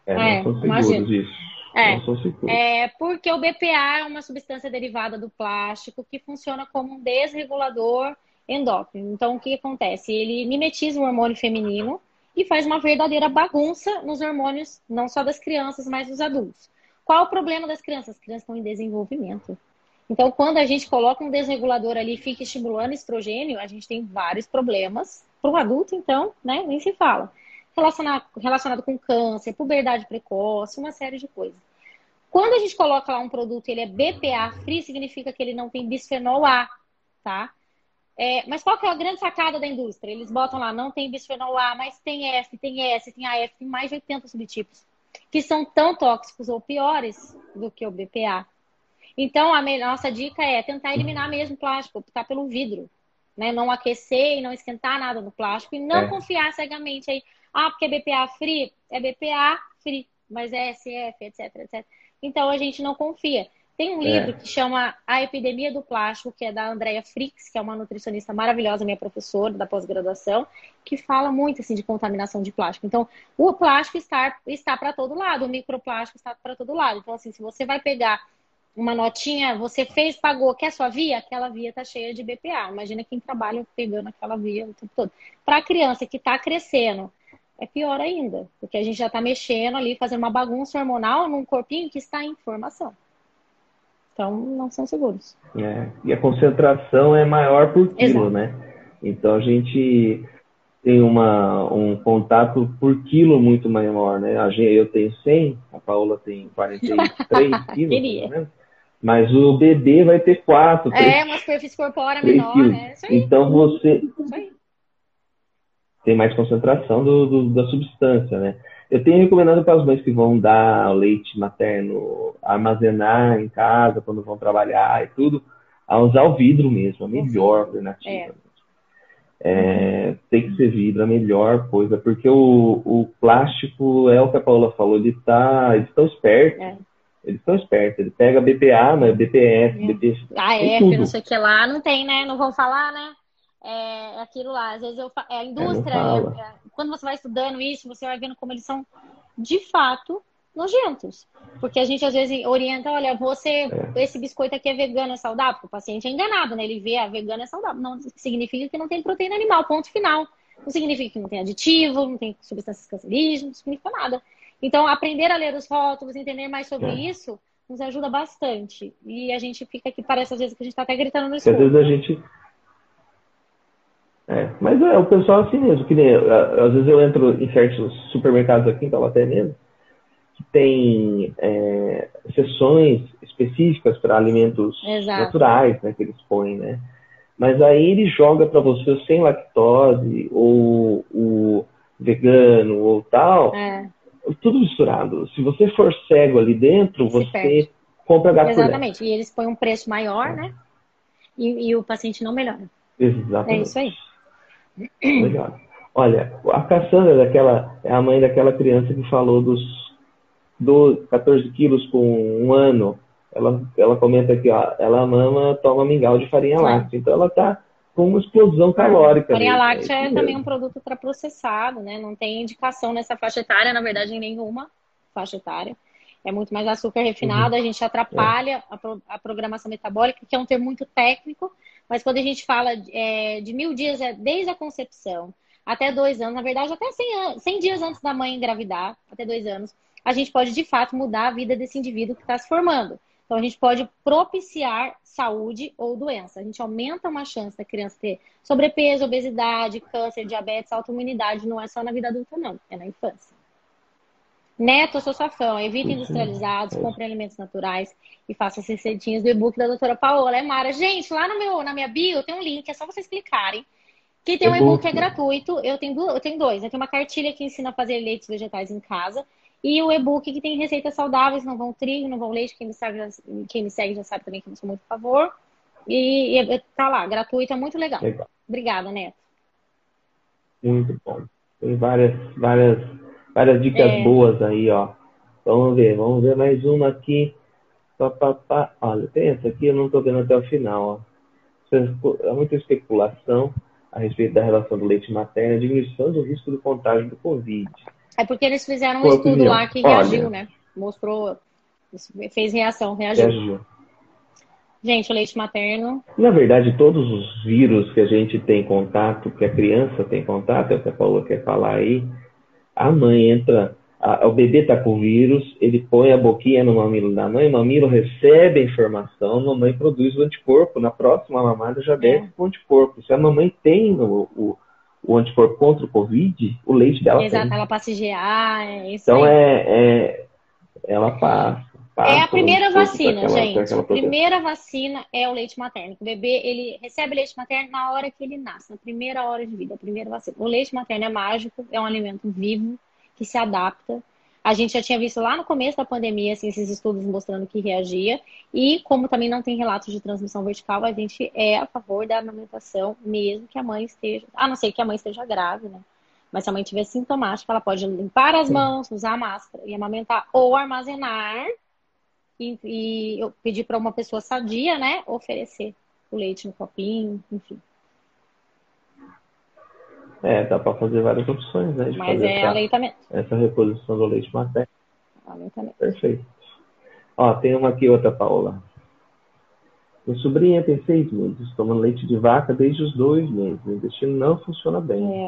É, não é, são seguros imagino. isso. É, não são seguros. é, porque o BPA é uma substância derivada do plástico que funciona como um desregulador endócrino. Então, o que acontece? Ele mimetiza o hormônio feminino e faz uma verdadeira bagunça nos hormônios, não só das crianças, mas dos adultos. Qual o problema das crianças? As crianças estão em desenvolvimento. Então, quando a gente coloca um desregulador ali e fica estimulando estrogênio, a gente tem vários problemas. Para o adulto, então, né, nem se fala. Relacionado, relacionado com câncer, puberdade precoce, uma série de coisas. Quando a gente coloca lá um produto, ele é BPA free, significa que ele não tem bisfenol A, tá? É, mas qual que é a grande sacada da indústria? Eles botam lá, não tem bisfenol A, mas tem F, tem S, tem AF, tem mais de 80 subtipos, que são tão tóxicos ou piores do que o BPA. Então, a nossa dica é tentar eliminar mesmo o plástico, optar pelo vidro. Né? Não aquecer e não esquentar nada no plástico e não é. confiar cegamente aí. Ah, porque é BPA free? É BPA free, mas é SF, etc, etc. Então, a gente não confia. Tem um livro é. que chama A Epidemia do Plástico, que é da Andrea Frix, que é uma nutricionista maravilhosa, minha professora da pós-graduação, que fala muito assim de contaminação de plástico. Então, o plástico está, está para todo lado, o microplástico está para todo lado. Então, assim, se você vai pegar uma notinha, você fez, pagou, quer sua via? Aquela via está cheia de BPA. Imagina quem trabalha pegando aquela via o tempo todo. Para a criança que está crescendo, é pior ainda, porque a gente já está mexendo ali, fazendo uma bagunça hormonal num corpinho que está em formação. Então, não são seguros. É, e a concentração é maior por quilo, Exato. né? Então, a gente tem uma, um contato por quilo muito maior, né? Eu tenho 100, a Paola tem 43 quilos, né? Mas o bebê vai ter 4. É, uma superfície corpórea menor, né? Então, você tem mais concentração do, do, da substância, né? Eu tenho recomendado para as mães que vão dar leite materno, armazenar em casa quando vão trabalhar e tudo, a usar o vidro mesmo, a melhor alternativa. É. É, tem que ser vidro, a melhor coisa, porque o, o plástico é o que a Paula falou, ele tá, eles estão espertos. É. Eles estão espertos, ele pega BPA, mas BPF, é. BP. Ah, F, não sei o que lá, não tem, né? Não vão falar, né? É aquilo lá. Às vezes eu, é a indústria, é, é, quando você vai estudando isso, você vai vendo como eles são de fato nojentos. Porque a gente às vezes orienta, olha, você, é. esse biscoito aqui é vegano, é saudável. O paciente é enganado, né? Ele vê a vegana é saudável. Não significa que não tem proteína animal, ponto final. Não significa que não tem aditivo, não tem substâncias cancerígenas, não significa nada. Então, aprender a ler os rótulos, entender mais sobre é. isso, nos ajuda bastante. E a gente fica aqui, parece às vezes que a gente está até gritando no escuro. Às vezes a gente é, mas é o pessoal assim mesmo, que nem, às vezes eu entro em certos supermercados aqui em Taubaté mesmo, que tem é, sessões específicas para alimentos Exato. naturais, né, que eles põem, né? Mas aí ele joga para você o sem lactose, ou o vegano, ou tal, é. Tudo misturado. Se você for cego ali dentro, Se você perde. compra gato Exatamente, e eles põem um preço maior, é. né? E, e o paciente não melhora. Exatamente. É isso aí. Legal. Olha, a Cassandra daquela, é a mãe daquela criança que falou dos, dos 14 quilos com um ano. Ela, ela comenta aqui, ó, ela mama, toma mingau de farinha láctea. Então ela está com uma explosão calórica. Farinha láctea é, é também um produto ultraprocessado, né? Não tem indicação nessa faixa etária, na verdade, em nenhuma faixa etária. É muito mais açúcar refinado, uhum. a gente atrapalha é. a, pro, a programação metabólica, que é um termo muito técnico, mas quando a gente fala é, de mil dias, é desde a concepção até dois anos, na verdade, até 100, 100 dias antes da mãe engravidar, até dois anos, a gente pode de fato mudar a vida desse indivíduo que está se formando. Então, a gente pode propiciar saúde ou doença. A gente aumenta uma chance da criança ter sobrepeso, obesidade, câncer, diabetes, autoimunidade. Não é só na vida adulta, não, é na infância. Neto, eu sou sua fã. Evita industrializados, compre alimentos naturais e faça as receitinhas do e-book da doutora Paola. É Mara. Gente, lá no meu, na minha bio tem um link, é só vocês clicarem. Que tem um e-book que é gratuito. Eu tenho, eu tenho dois. Eu tenho uma cartilha que ensina a fazer leites vegetais em casa. E o e-book que tem receitas saudáveis, não vão trigo, não vão leite. Quem me, segue já, quem me segue já sabe também que eu sou muito a favor. E, e tá lá, gratuito, é muito legal. legal. Obrigada, Neto. Muito bom. Tem várias, várias Várias dicas é. boas aí, ó. Vamos ver, vamos ver mais uma aqui. Pá, pá, pá. Olha, tem essa aqui, eu não estou vendo até o final, ó. É muita especulação a respeito da relação do leite materno e diminuição do risco do contágio do Covid. É porque eles fizeram um estudo opinião. lá que reagiu, Olha, né? Mostrou, fez reação, reagiu. reagiu. Gente, o leite materno. Na verdade, todos os vírus que a gente tem contato, que a criança tem contato, é o que a Paula quer falar aí, a mãe entra, a, o bebê está com vírus, ele põe a boquinha no mamilo da mãe, o mamilo recebe a informação, a mamãe produz o anticorpo, na próxima mamada já desce é. o anticorpo. Se a mamãe tem o, o, o, anticorpo contra o Covid, o leite dela Exato, tem. ela passa IgA, é isso Então aí. é, é, ela passa. É a primeira vacina, gente. A primeira vacina é o leite materno. O bebê, ele recebe leite materno na hora que ele nasce, na primeira hora de vida, a primeira vacina. O leite materno é mágico, é um alimento vivo que se adapta. A gente já tinha visto lá no começo da pandemia assim, esses estudos mostrando que reagia. E como também não tem relatos de transmissão vertical, a gente é a favor da amamentação, mesmo que a mãe esteja. A não ser que a mãe esteja grávida, né? Mas se a mãe tiver sintomática, ela pode limpar as mãos, usar máscara e amamentar ou armazenar e, e eu pedi para uma pessoa sadia, né, oferecer o leite no copinho, enfim. É, dá para fazer várias opções, né? Mas é essa, aleitamento. Essa reposição do leite materno. Aleitamento. Perfeito. Ó, tem uma aqui, outra, Paola. Minha sobrinha tem seis meses, tomando leite de vaca desde os dois meses. O intestino não funciona bem.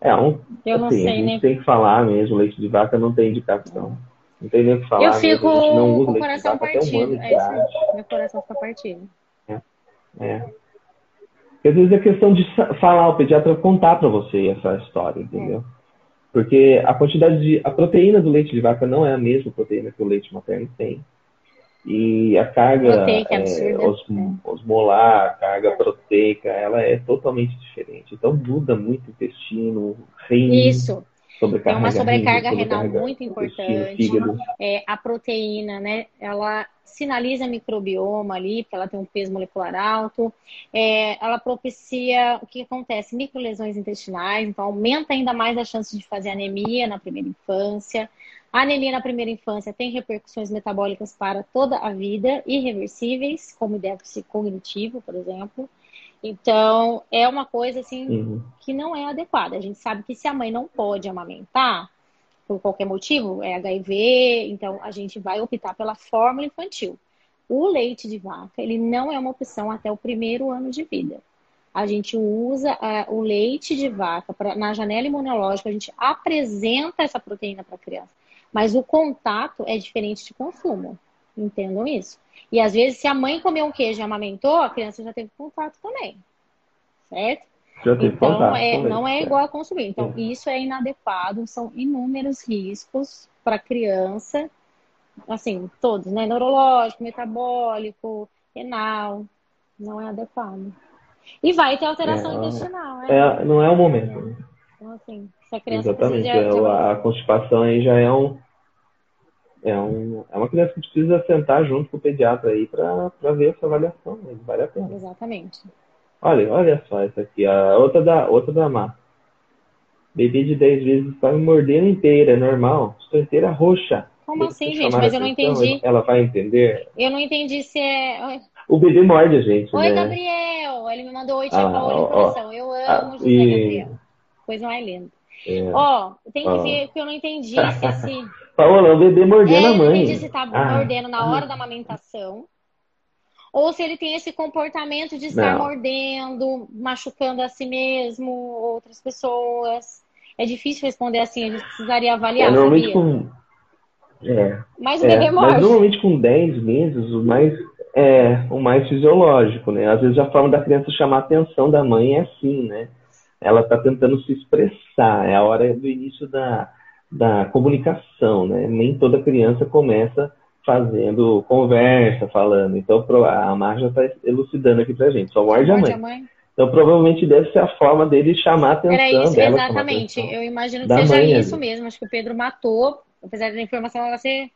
É. É, um, Eu não assim, sei, a gente né? tem que falar mesmo, leite de vaca não tem indicação. É. Não tem nem o que falar. Eu fico com o coração partido. É isso Meu coração fica partido. É. é. Porque às vezes é questão de falar, o pediatra contar para você essa história, entendeu? É. Porque a quantidade de. A proteína do leite de vaca não é a mesma proteína que o leite materno tem. E a carga proteica, é, os, é. osmolar, a carga proteica, ela é totalmente diferente. Então muda muito o intestino, rim. Isso. Tem uma sobrecarga renal muito importante. É, a proteína, né? Ela sinaliza microbioma ali, porque ela tem um peso molecular alto. É, ela propicia o que acontece? Microlesões intestinais, então aumenta ainda mais a chance de fazer anemia na primeira infância. A anemia na primeira infância tem repercussões metabólicas para toda a vida, irreversíveis, como déficit cognitivo, por exemplo. Então, é uma coisa assim uhum. que não é adequada. A gente sabe que se a mãe não pode amamentar, por qualquer motivo, é HIV, então a gente vai optar pela fórmula infantil. O leite de vaca, ele não é uma opção até o primeiro ano de vida. A gente usa uh, o leite de vaca pra, na janela imunológica, a gente apresenta essa proteína para a criança. Mas o contato é diferente de consumo. Entendam isso. E às vezes, se a mãe comeu um queijo e amamentou, a criança já teve contato também. Certo? Já teve então, contato. É, não é igual a consumir. Então, é. isso é inadequado, são inúmeros riscos para a criança, assim, todos, né? Neurológico, metabólico, renal, não é adequado. E vai ter alteração é, intestinal, né? É, não é o momento. Então, assim, se a criança Exatamente. De, de... A constipação aí já é um é, um, é uma criança que precisa sentar junto com o pediatra aí para ver essa avaliação. Né? Vale a pena. Exatamente. Olha, olha só essa aqui, a outra da, outra da Má. Bebê de 10 vezes está me mordendo inteira, é normal. Estou inteira roxa. Como assim, gente? Mas eu não entendi. Ela vai entender? Eu não entendi se é. O bebê morde a gente. Oi, né? Ó, ele me mandou oi, tia ah, Paola. Eu amo ah, José e... Gabriel. Coisa mais linda. É. Ó, tem que ver que eu não entendi se esse. Paola, o bebê mordendo é, a mãe. Eu não entendi se tá ah. mordendo na hora da amamentação. Ou se ele tem esse comportamento de estar não. mordendo, machucando a si mesmo, outras pessoas. É difícil responder assim, a gente precisaria avaliar. É, normalmente com. É, mas o bebê é, morde. Mas normalmente com 10 meses, o mais é o mais fisiológico, né? Às vezes a forma da criança chamar a atenção da mãe é assim, né? Ela está tentando se expressar, é a hora do início da, da comunicação, né? Nem toda criança começa fazendo conversa, falando. Então a Marja está elucidando aqui pra gente. Só morde, morde a, mãe. a mãe. Então provavelmente deve ser a forma dele chamar a atenção Era isso, dela. Exatamente. Eu imagino que seja isso ali. mesmo. Acho que o Pedro matou, apesar da informação ela ser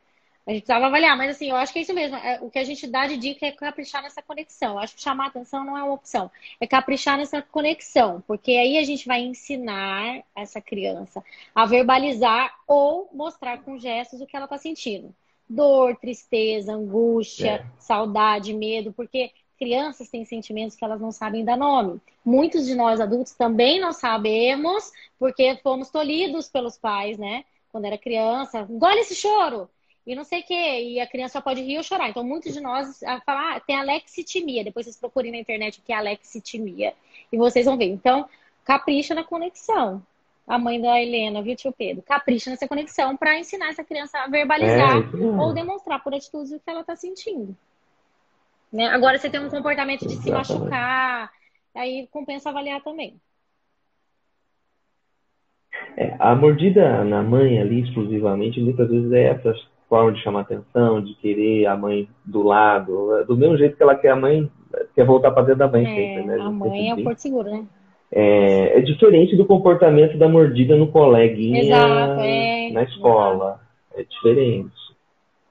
a gente precisava avaliar, mas assim, eu acho que é isso mesmo. É, o que a gente dá de dica é caprichar nessa conexão. Eu acho que chamar atenção não é uma opção. É caprichar nessa conexão, porque aí a gente vai ensinar essa criança a verbalizar ou mostrar com gestos o que ela está sentindo. Dor, tristeza, angústia, é. saudade, medo, porque crianças têm sentimentos que elas não sabem dar nome. Muitos de nós adultos também não sabemos, porque fomos tolhidos pelos pais, né? Quando era criança, engole esse choro e não sei o quê. E a criança só pode rir ou chorar. Então, muitos de nós falam, ah, tem alexitimia. Depois vocês procurem na internet o que é alexitimia. E vocês vão ver. Então, capricha na conexão. A mãe da Helena, viu, tio Pedro? Capricha nessa conexão para ensinar essa criança a verbalizar é, ou demonstrar por atitudes o que ela está sentindo. Né? Agora, você tem um comportamento de Exatamente. se machucar, aí compensa avaliar também. É, a mordida na mãe ali exclusivamente, muitas vezes é essa forma de chamar atenção, de querer a mãe do lado, do mesmo jeito que ela quer a mãe, quer voltar para dentro da mãe é, sempre, né? A mãe é o porto seguro, né? É, é, diferente do comportamento da mordida no coleguinha Exato, é. na escola. É diferente.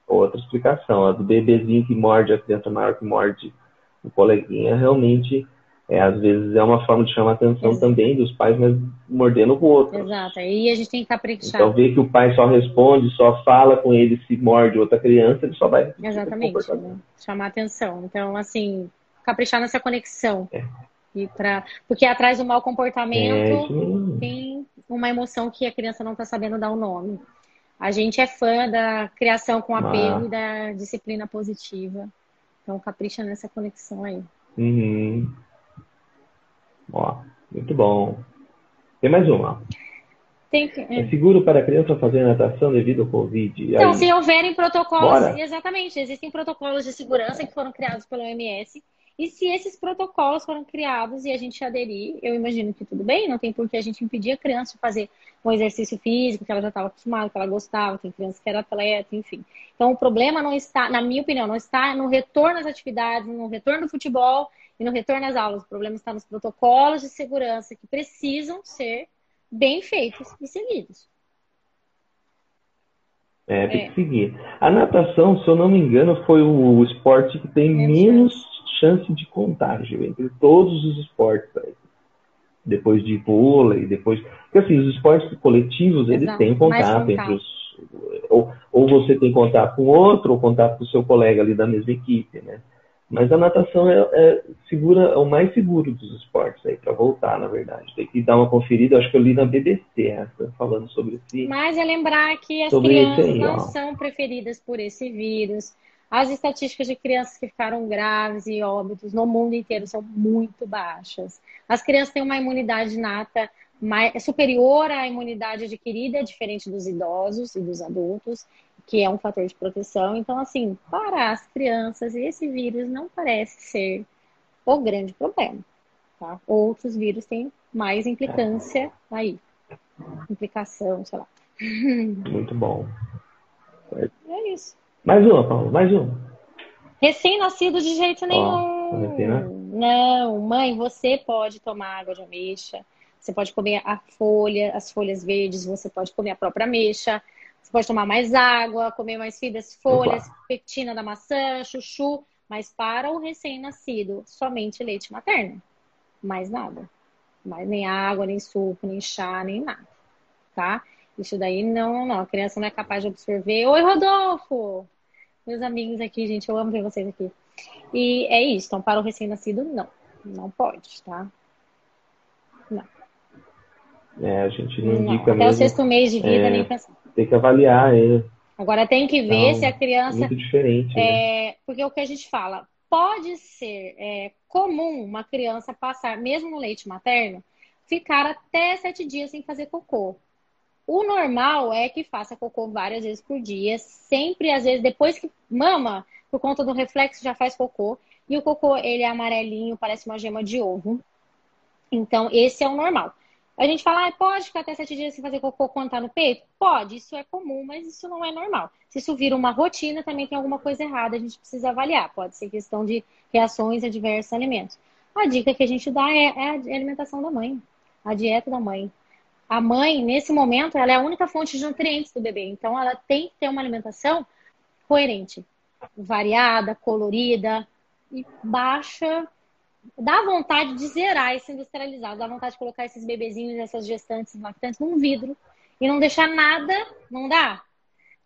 Outra explicação. A do bebezinho que morde, a criança maior que morde o coleguinha, realmente é, às vezes é uma forma de chamar a atenção Exato. também dos pais, mas mordendo o outro. Exato, e a gente tem que caprichar. Então, ver que o pai só responde, só fala com ele se morde outra criança, ele só vai. Exatamente, né? chamar atenção. Então, assim, caprichar nessa conexão. É. E pra... Porque atrás do mau comportamento é, tem uma emoção que a criança não está sabendo dar o um nome. A gente é fã da criação com apego ah. e da disciplina positiva. Então, capricha nessa conexão aí. Uhum. Ó, muito bom. Tem mais uma. Tem que, é. é seguro para a criança fazer natação devido ao Covid? Então, Aí... se houverem protocolos, Bora. exatamente, existem protocolos de segurança que foram criados pela OMS. E se esses protocolos foram criados e a gente aderir, eu imagino que tudo bem, não tem por que a gente impedir a criança de fazer um exercício físico que ela já estava acostumada, que ela gostava, tem criança que era atleta, enfim. Então, o problema não está, na minha opinião, não está no retorno às atividades, no retorno do futebol e no retorno às aulas. O problema está nos protocolos de segurança que precisam ser bem feitos e seguidos. É, tem é. que seguir. A natação, se eu não me engano, foi o esporte que tem menos chance de contágio entre todos os esportes. Aí. Depois de vôlei, depois. Porque assim, os esportes coletivos, Exato. eles têm contato, contato. entre os. Ou, ou você tem contato com outro, ou contato com o seu colega ali da mesma equipe, né? Mas a natação é, é, segura, é o mais seguro dos esportes aí, para voltar, na verdade. Tem que dar uma conferida, acho que eu li na BBC essa, falando sobre isso. Mas é lembrar que as crianças aí, não são preferidas por esse vírus. As estatísticas de crianças que ficaram graves e óbitos no mundo inteiro são muito baixas. As crianças têm uma imunidade nata mais, superior à imunidade adquirida, diferente dos idosos e dos adultos que é um fator de proteção. Então, assim, para as crianças, esse vírus não parece ser o grande problema. Tá? Outros vírus têm mais implicância aí. Implicação, sei lá. Muito bom. É isso. Mais uma, Paulo, mais uma. Recém-nascido de jeito nenhum. não, mãe, você pode tomar água de ameixa. Você pode comer a folha, as folhas verdes, você pode comer a própria ameixa. Você pode tomar mais água, comer mais fibras, folhas, Opa. pectina da maçã, chuchu, mas para o recém-nascido, somente leite materno. Mais nada. Mais nem água, nem suco, nem chá, nem nada. Tá? Isso daí não, não. A criança não é capaz de absorver. Oi, Rodolfo! Meus amigos aqui, gente, eu amo ver vocês aqui. E é isso. Então, para o recém-nascido, não. Não pode, tá? Não. É, a gente não, não. indica Até mesmo. o sexto mês de vida, é... nem pensar tem que avaliar ele. Agora tem que ver se a criança. Muito diferente. É, né? Porque o que a gente fala, pode ser é, comum uma criança passar, mesmo no leite materno, ficar até sete dias sem fazer cocô. O normal é que faça cocô várias vezes por dia, sempre, às vezes, depois que mama, por conta do reflexo, já faz cocô. E o cocô, ele é amarelinho, parece uma gema de ovo. Então, esse é o normal. A gente fala, ah, pode ficar até sete dias sem fazer cocô quando tá no peito? Pode, isso é comum, mas isso não é normal. Se isso vira uma rotina, também tem alguma coisa errada, a gente precisa avaliar. Pode ser questão de reações a diversos alimentos. A dica que a gente dá é, é a alimentação da mãe, a dieta da mãe. A mãe, nesse momento, ela é a única fonte de nutrientes do bebê, então ela tem que ter uma alimentação coerente, variada, colorida e baixa dá vontade de zerar esse industrializado, dá vontade de colocar esses bebezinhos, essas gestantes lactantes num vidro e não deixar nada, não dá?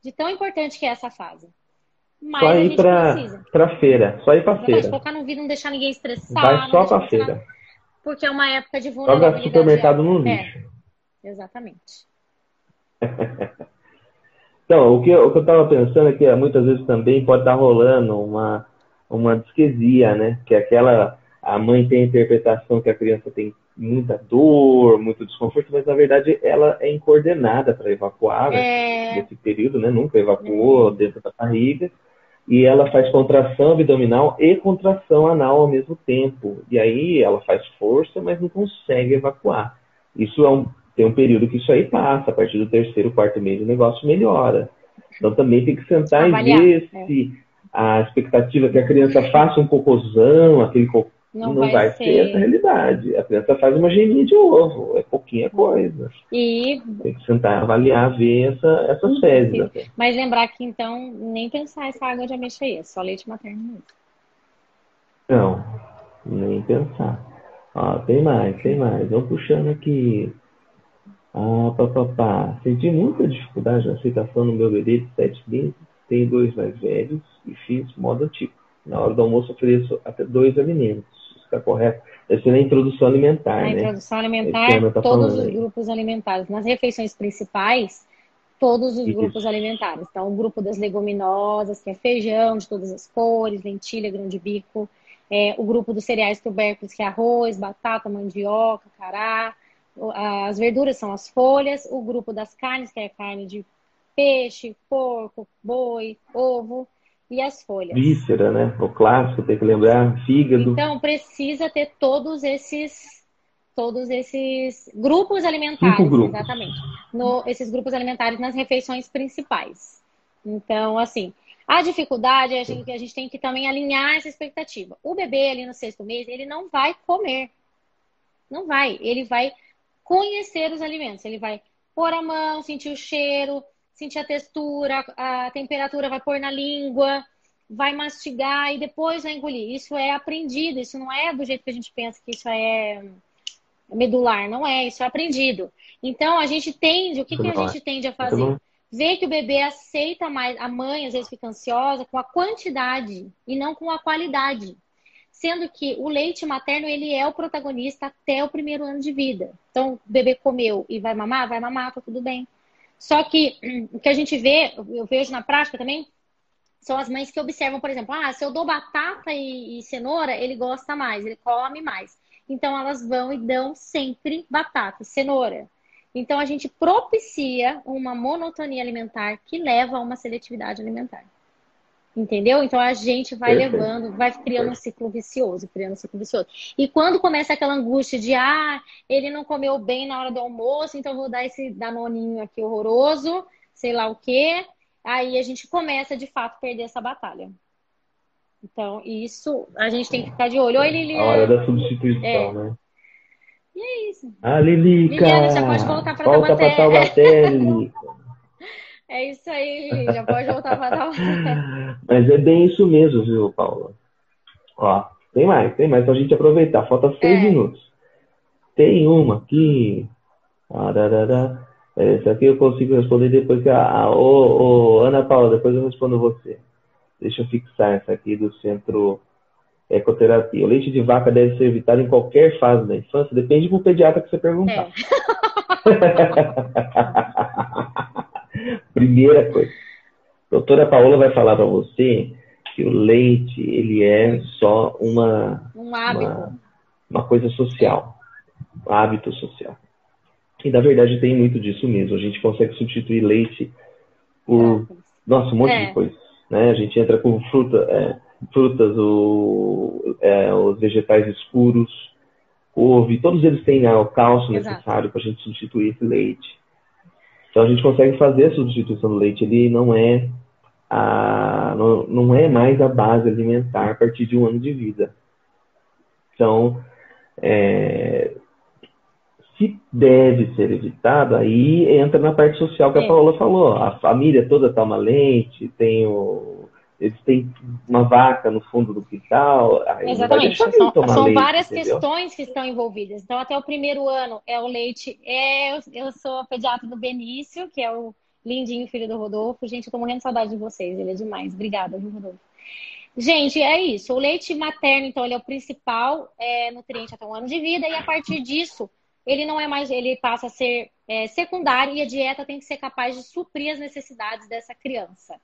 De tão importante que é essa fase. Mas só ir pra, precisa. pra feira, só ir pra não feira. colocar no vidro, não deixar ninguém estressar. Vai só pra feira. Porque é uma época de vulnerabilidade. Joga supermercado no é. lixo. É, exatamente. então, o que, eu, o que eu tava pensando é que muitas vezes também pode estar rolando uma, uma disquesia, né? Que é aquela a mãe tem a interpretação que a criança tem muita dor, muito desconforto, mas na verdade ela é incoordenada para evacuar né, é... nesse período, né? Nunca evacuou é. dentro da barriga. E ela faz contração abdominal e contração anal ao mesmo tempo. E aí ela faz força, mas não consegue evacuar. Isso é um, tem um período que isso aí passa. A partir do terceiro, quarto mês o negócio melhora. Então também tem que sentar Avaliar, e ver é. se a expectativa que a criança faça um cocôzão, aquele cocô não, não vai, vai ser... essa realidade. A criança faz uma geminha de ovo, é pouquinha coisa. E... Tem que sentar, avaliar, ver essa, essas fezes. Mas lembrar que, então, nem pensar essa água de ameixa aí, é só leite materno mesmo. Não, nem pensar. Ó, tem mais, tem mais. Vamos puxando aqui. Ah, papapá. Senti muita dificuldade na aceitação no meu bebê de 7 meses. Tenho dois mais velhos e fiz modo tipo. Na hora do almoço ofereço até dois alimentos está correto? Deve ser na introdução alimentar, na né? introdução alimentar, tá todos os aí. grupos alimentares. Nas refeições principais, todos os Isso. grupos alimentares. Então, o grupo das leguminosas, que é feijão de todas as cores, lentilha, grão de bico. É, o grupo dos cereais tubérculos, que é arroz, batata, mandioca, cará. As verduras são as folhas. O grupo das carnes, que é carne de peixe, porco, boi, ovo e as folhas. Víscera, né? O clássico, tem que lembrar, fígado. Então, precisa ter todos esses todos esses grupos alimentares, Cinco grupos. exatamente. No, esses grupos alimentares nas refeições principais. Então, assim, a dificuldade é a gente, a gente tem que também alinhar essa expectativa. O bebê ali no sexto mês, ele não vai comer. Não vai. Ele vai conhecer os alimentos. Ele vai pôr a mão, sentir o cheiro, sentir a textura, a temperatura, vai pôr na língua, vai mastigar e depois vai engolir. Isso é aprendido, isso não é do jeito que a gente pensa que isso é medular, não é, isso é aprendido. Então a gente tende, o que, que a gente tende a fazer? Ver que o bebê aceita mais, a mãe às vezes fica ansiosa com a quantidade e não com a qualidade. Sendo que o leite materno, ele é o protagonista até o primeiro ano de vida. Então, o bebê comeu e vai mamar, vai mamar, tá tudo bem. Só que o que a gente vê, eu vejo na prática também, são as mães que observam, por exemplo, ah, se eu dou batata e, e, cenoura, ele gosta mais, ele come mais. Então elas vão e dão sempre batata, cenoura. Então a gente propicia uma monotonia alimentar que leva a uma seletividade alimentar. Entendeu? Então a gente vai Perfeito. levando, vai criando um ciclo vicioso, criando um ciclo vicioso. E quando começa aquela angústia de ah, ele não comeu bem na hora do almoço, então vou dar esse danoninho aqui horroroso, sei lá o quê. Aí a gente começa de fato a perder essa batalha. Então, isso a gente tem que ficar de olho. Oi, Liliana. A hora da substituição, é. né? E é isso. Ah, Lilica! Liliana, já pode voltar para Volta para Taubaté, Lilica. É isso aí, já pode voltar para dar Mas é bem isso mesmo, viu, Paula? Ó, tem mais, tem mais pra gente aproveitar. Falta seis é. minutos. Tem uma aqui. Ararara. Essa aqui eu consigo responder depois que a. a ô, ô, Ana Paula, depois eu respondo você. Deixa eu fixar essa aqui do centro ecoterapia. O leite de vaca deve ser evitado em qualquer fase da infância? Depende do pediatra que você perguntar. É. Primeira coisa. A doutora Paola vai falar para você que o leite, ele é só uma... Um hábito. Uma, uma coisa social. Um hábito social. E, na verdade, tem muito disso mesmo. A gente consegue substituir leite por... Nossa, um monte é. de coisas. Né? A gente entra com fruta, é, frutas, o, é, os vegetais escuros, couve, todos eles têm né, o cálcio Exato. necessário para a gente substituir esse leite. Então a gente consegue fazer a substituição do leite. Ele não é a, não, não é mais a base alimentar a partir de um ano de vida. Então, é, se deve ser evitado, aí entra na parte social que a é. Paola falou. A família toda toma leite, tem o, eles têm uma vaca no fundo do quintal. Exatamente. São, são leite, várias entendeu? questões que estão envolvidas. Então, até o primeiro ano é o leite. É, eu sou pediatra do Benício, que é o lindinho filho do Rodolfo. Gente, eu tô morrendo de saudade de vocês. Ele é demais. Obrigada, viu, Rodolfo? Gente, é isso. O leite materno, então, ele é o principal é, nutriente até um ano de vida. E a partir disso, ele não é mais, ele passa a ser é, secundário e a dieta tem que ser capaz de suprir as necessidades dessa criança.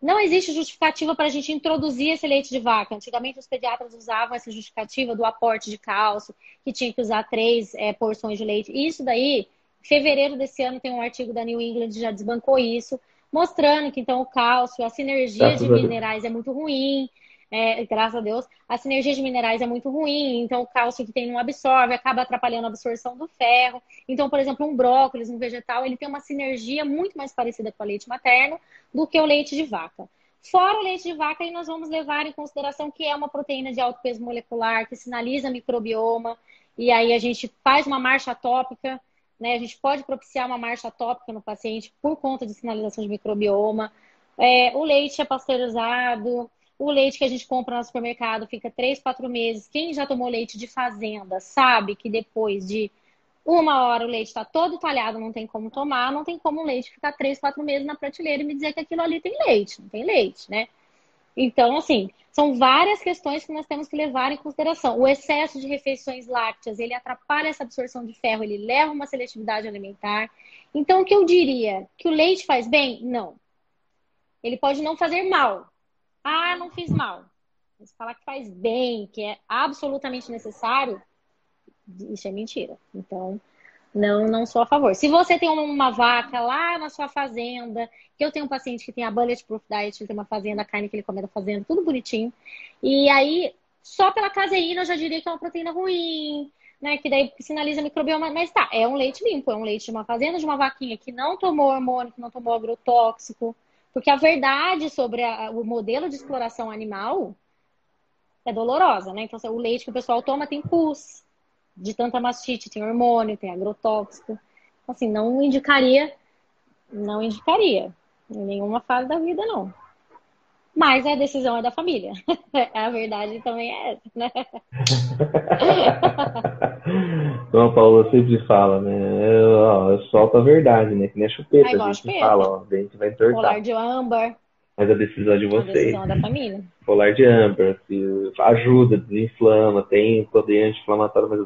Não existe justificativa para a gente introduzir esse leite de vaca. Antigamente, os pediatras usavam essa justificativa do aporte de cálcio, que tinha que usar três é, porções de leite. Isso daí, em fevereiro desse ano, tem um artigo da New England que já desbancou isso, mostrando que então o cálcio, a sinergia de minerais é muito ruim. É, graças a Deus, a sinergia de minerais é muito ruim, então o cálcio que tem não absorve, acaba atrapalhando a absorção do ferro. Então, por exemplo, um brócolis, um vegetal, ele tem uma sinergia muito mais parecida com o leite materno do que o leite de vaca. Fora o leite de vaca, aí nós vamos levar em consideração que é uma proteína de alto peso molecular, que sinaliza microbioma, e aí a gente faz uma marcha tópica, né? A gente pode propiciar uma marcha tópica no paciente por conta de sinalização de microbioma. É, o leite é pasteurizado, o leite que a gente compra no supermercado fica 3, 4 meses. Quem já tomou leite de fazenda sabe que depois de uma hora o leite está todo talhado, não tem como tomar, não tem como o leite ficar 3, 4 meses na prateleira e me dizer que aquilo ali tem leite. Não tem leite, né? Então, assim, são várias questões que nós temos que levar em consideração. O excesso de refeições lácteas, ele atrapalha essa absorção de ferro, ele leva uma seletividade alimentar. Então, o que eu diria? Que o leite faz bem? Não. Ele pode não fazer mal, ah, não fiz mal. Mas falar que faz bem, que é absolutamente necessário, isso é mentira. Então, não, não sou a favor. Se você tem uma vaca lá na sua fazenda, que eu tenho um paciente que tem a Bulletproof Diet, ele tem uma fazenda, a carne que ele come da fazenda, tudo bonitinho. E aí, só pela caseína, eu já diria que é uma proteína ruim, né? Que daí sinaliza microbioma. Mas tá, é um leite limpo, é um leite de uma fazenda, de uma vaquinha que não tomou hormônio, que não tomou agrotóxico, porque a verdade sobre a, o modelo de exploração animal é dolorosa, né? Então, o leite que o pessoal toma tem pus, de tanta mastite, tem hormônio, tem agrotóxico. Assim, não indicaria, não indicaria em nenhuma fase da vida, não. Mas a decisão é da família. a verdade também é essa, né? Como a Paula sempre fala, né? Eu, ó, eu solto a verdade, né? Que nem a chupeta, Ai, a gente chupeta. fala, ó, a gente vai entortar. Colar de âmbar. Mas a decisão é de vocês. A decisão é da família. Colar de âmbar, ajuda, desinflama, tem poder anti-inflamatório, mas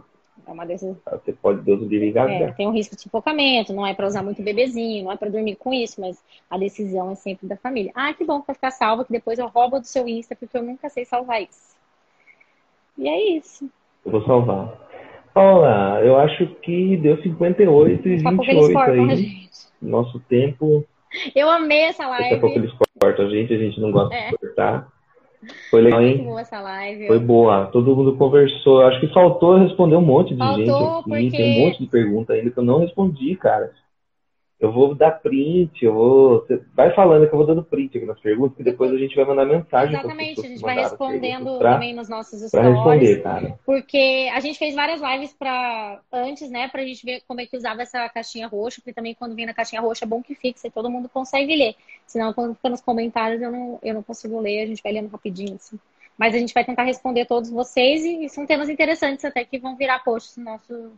é uma decisão. Você pode, Deus livre, engasgar. É, tem um risco de sufocamento, não é para usar muito bebezinho, não é para dormir com isso, mas a decisão é sempre da família. Ah, que bom que vai ficar salva, que depois eu roubo do seu Insta, porque eu nunca sei salvar isso. E é isso. Eu vou salvar. Olá, eu acho que deu 58 e 28 aí. Nosso tempo. Eu amei essa live. Daqui a pouco eles cortam a gente, a gente não gosta é. de cortar. Foi legal, hein? boa essa live. Foi boa. Todo mundo conversou. Acho que faltou responder um monte de faltou gente aqui. Porque... Tem um monte de perguntas ainda que eu não respondi, cara eu vou dar print, eu vou. Você vai falando que eu vou dando print aqui nas perguntas, que depois a gente vai mandar mensagem. Exatamente, a gente vai respondendo pra, também nos nossos stories. Pra responder, cara. Porque a gente fez várias lives para antes, né, pra gente ver como é que usava essa caixinha roxa, porque também quando vem na caixinha roxa é bom que fixe e todo mundo consegue ler. Senão, quando fica nos comentários, eu não, eu não consigo ler, a gente vai lendo rapidinho, assim. Mas a gente vai tentar responder todos vocês e são temas interessantes até que vão virar posts no nosso.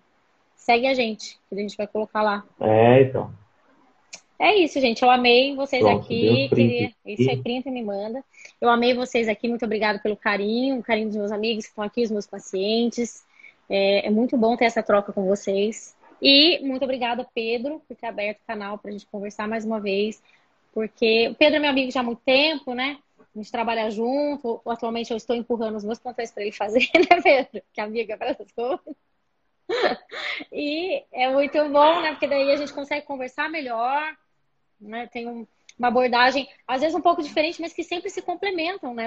Segue a gente, que a gente vai colocar lá. É, então. É isso, gente. Eu amei vocês Pronto, aqui. Queria... Isso aí, printa e me manda. Eu amei vocês aqui. Muito obrigada pelo carinho, o carinho dos meus amigos que estão aqui, os meus pacientes. É, é muito bom ter essa troca com vocês. E muito obrigada, Pedro, por ter aberto o canal para a gente conversar mais uma vez. Porque o Pedro é meu amigo já há muito tempo, né? A gente trabalha junto. Atualmente eu estou empurrando os meus plantões para ele fazer, né, Pedro? Que é amiga para essas coisas. E é muito bom, né? Porque daí a gente consegue conversar melhor, né? Tem um, uma abordagem, às vezes um pouco diferente, mas que sempre se complementam, né?